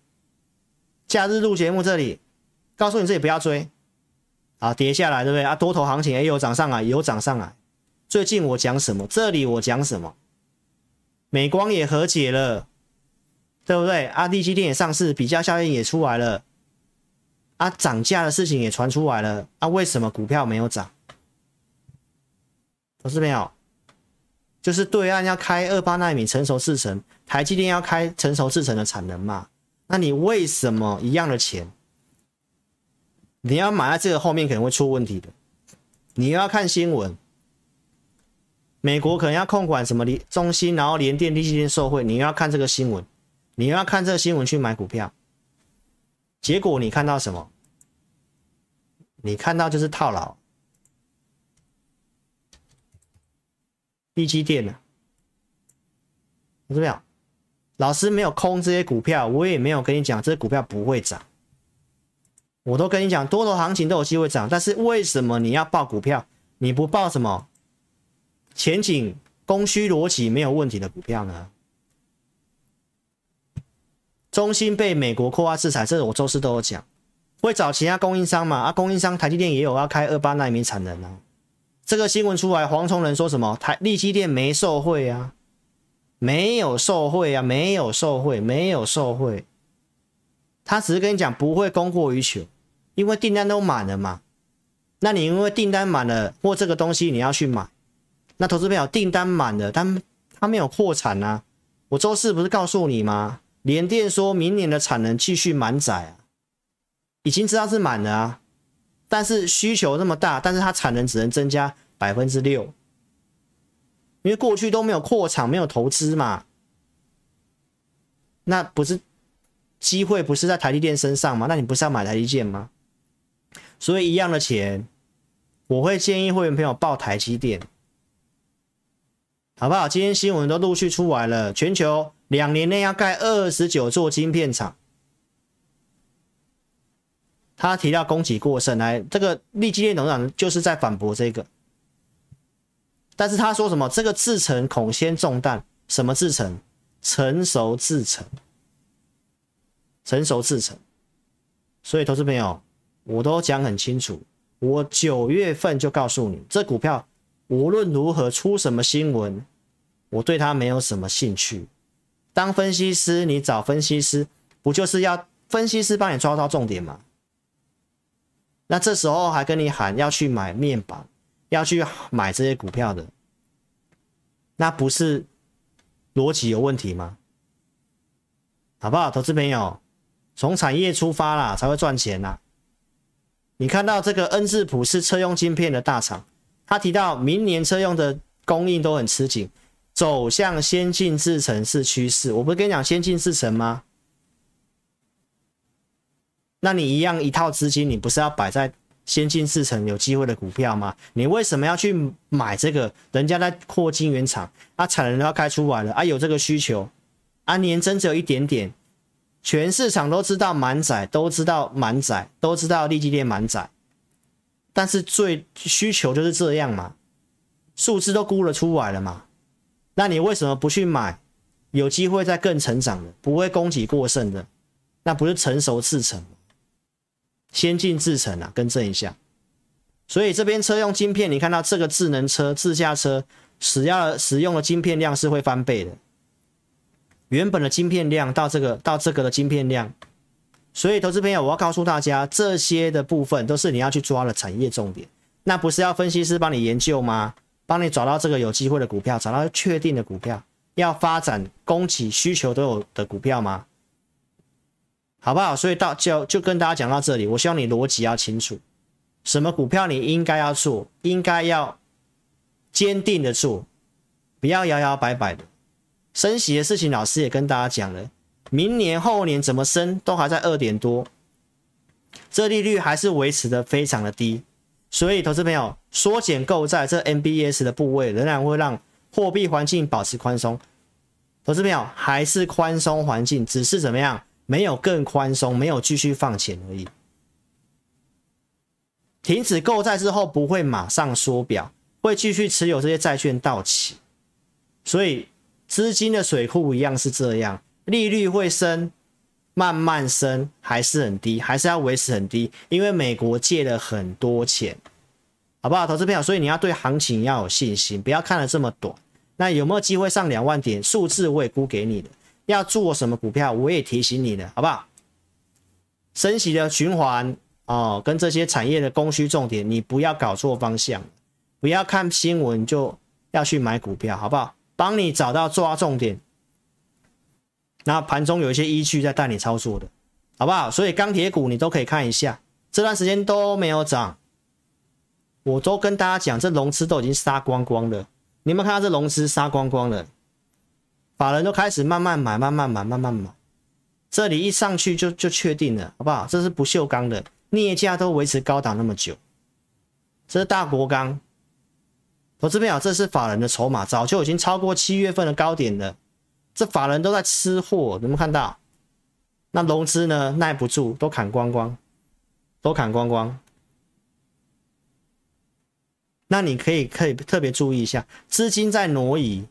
假日录节目这里，告诉你这里不要追。啊，跌下来对不对啊？多头行情也有涨上来，有涨上来。最近我讲什么？这里我讲什么？美光也和解了，对不对？啊，力积电也上市，比价效应也出来了。啊，涨价的事情也传出来了。啊，为什么股票没有涨？投资朋友，就是对岸要开二八奈米成熟制程，台积电要开成熟制程的产能嘛？那你为什么一样的钱？你要买在这个后面可能会出问题的，你要看新闻，美国可能要控管什么联中心，然后联电、力积电受惠，你要看这个新闻，你要看这个新闻去买股票，结果你看到什么？你看到就是套牢，力积电了，怎么样？老师没有空这些股票，我也没有跟你讲这些股票不会涨。我都跟你讲，多头行情都有机会涨，但是为什么你要报股票？你不报什么前景、供需逻辑没有问题的股票呢？中芯被美国扩大制裁，这个我周四都有讲，会找其他供应商嘛？啊，供应商台积电也有要开二八纳米产能啊。这个新闻出来，黄崇仁说什么？台力积电没受惠啊，没有受惠啊，没有受惠，没有受惠。他只是跟你讲不会供过于求。因为订单都满了嘛，那你因为订单满了或这个东西你要去买，那投资朋友订单满了，但他没有扩产啊。我周四不是告诉你吗？联电说明年的产能继续满载啊，已经知道是满了啊，但是需求那么大，但是它产能只能增加百分之六，因为过去都没有扩厂，没有投资嘛，那不是机会不是在台积电身上吗？那你不是要买台积电吗？所以一样的钱，我会建议会员朋友报台积电，好不好？今天新闻都陆续出来了，全球两年内要盖二十九座晶片厂。他提到供给过剩，来这个力积电董事长就是在反驳这个。但是他说什么？这个制程恐先中弹，什么制程？成熟制程，成熟制程。所以投资朋友。我都讲很清楚，我九月份就告诉你，这股票无论如何出什么新闻，我对它没有什么兴趣。当分析师，你找分析师，不就是要分析师帮你抓到重点吗？那这时候还跟你喊要去买面板，要去买这些股票的，那不是逻辑有问题吗？好不好，投资朋友，从产业出发啦，才会赚钱啦。你看到这个恩智浦是车用晶片的大厂，他提到明年车用的供应都很吃紧，走向先进制程是趋势。我不是跟你讲先进制程吗？那你一样一套资金，你不是要摆在先进制程有机会的股票吗？你为什么要去买这个？人家在扩晶圆厂，啊，产能都要开出来了，啊，有这个需求，啊，年增只有一点点。全市场都知道满载，都知道满载，都知道力积电满载，但是最需求就是这样嘛，数字都估了出来了嘛，那你为什么不去买？有机会再更成长的，不会供给过剩的，那不是成熟制程，先进制程啊，更正一下。所以这边车用晶片，你看到这个智能车、自驾车使要使用的晶片量是会翻倍的。原本的晶片量到这个到这个的晶片量，所以投资朋友，我要告诉大家，这些的部分都是你要去抓的产业重点。那不是要分析师帮你研究吗？帮你找到这个有机会的股票，找到确定的股票，要发展供给需求都有的股票吗？好不好？所以到就就跟大家讲到这里，我希望你逻辑要清楚，什么股票你应该要做，应该要坚定的做，不要摇摇摆摆的。升息的事情，老师也跟大家讲了，明年后年怎么升都还在二点多，这利率还是维持的非常的低，所以投资朋友缩减购债，这 MBS 的部位仍然会让货币环境保持宽松，投资朋友还是宽松环境，只是怎么样，没有更宽松，没有继续放钱而已。停止购债之后不会马上缩表，会继续持有这些债券到期，所以。资金的水库一样是这样，利率会升，慢慢升，还是很低，还是要维持很低，因为美国借了很多钱，好不好，投资朋友？所以你要对行情要有信心，不要看得这么短。那有没有机会上两万点？数字我也估给你的，要做什么股票，我也提醒你的，好不好？升息的循环哦，跟这些产业的供需重点，你不要搞错方向，不要看新闻就要去买股票，好不好？帮你找到抓重点，那盘中有一些依据在带你操作的，好不好？所以钢铁股你都可以看一下，这段时间都没有涨，我都跟大家讲，这融资都已经杀光光了。你有没有看到这融资杀光光了？法人都开始慢慢买，慢慢买，慢慢买，这里一上去就就确定了，好不好？这是不锈钢的，镍价都维持高档那么久，这是大国钢。投资朋友，这是法人的筹码，早就已经超过七月份的高点了。这法人都在吃货，有没有看到？那融资呢？耐不住，都砍光光，都砍光光。那你可以可以特别注意一下，资金在挪移。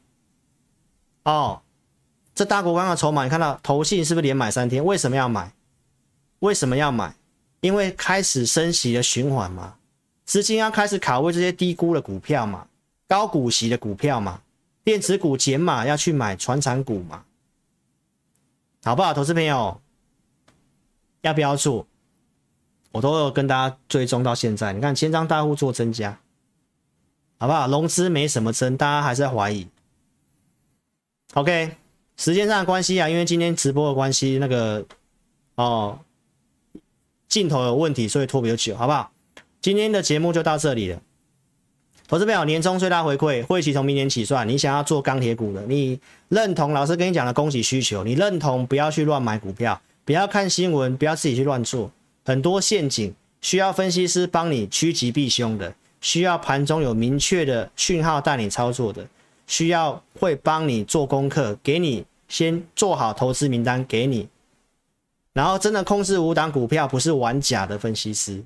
哦，这大国刚的筹码，你看到投信是不是连买三天？为什么要买？为什么要买？因为开始升息的循环嘛，资金要开始卡位这些低估的股票嘛。高股息的股票嘛，电子股减码要去买传产股嘛，好不好？投资朋友要不要做？我都有跟大家追踪到现在。你看千张大户做增加，好不好？融资没什么增，大家还是在怀疑。OK，时间上的关系啊，因为今天直播的关系，那个哦镜头有问题，所以拖比较久，好不好？今天的节目就到这里了。投资朋友，年终最大回馈，会期从明年起算。你想要做钢铁股的，你认同老师跟你讲的供给需求，你认同不要去乱买股票，不要看新闻，不要自己去乱做，很多陷阱需要分析师帮你趋吉避凶的，需要盘中有明确的讯号带你操作的，需要会帮你做功课，给你先做好投资名单给你，然后真的控制五档股票，不是玩假的分析师。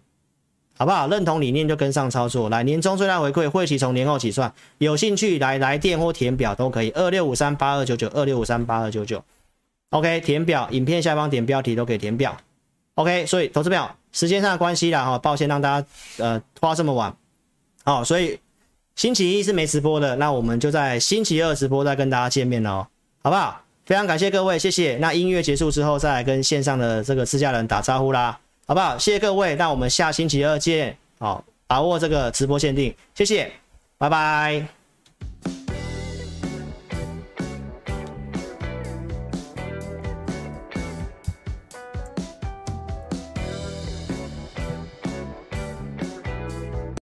好不好？认同理念就跟上操作。来，年终最大回馈，会期从年后起算。有兴趣来来电或填表都可以。二六五三八二九九，二六五三八二九九。OK，填表，影片下方点标题都可以填表。OK，所以投资表时间上的关系啦，哈，抱歉让大家呃花这么晚。好，所以星期一是没直播的，那我们就在星期二直播再跟大家见面哦，好不好？非常感谢各位，谢谢。那音乐结束之后，再来跟线上的这个自家人打招呼啦。好不好？谢谢各位，那我们下星期二见。好，把握这个直播限定，谢谢，拜拜。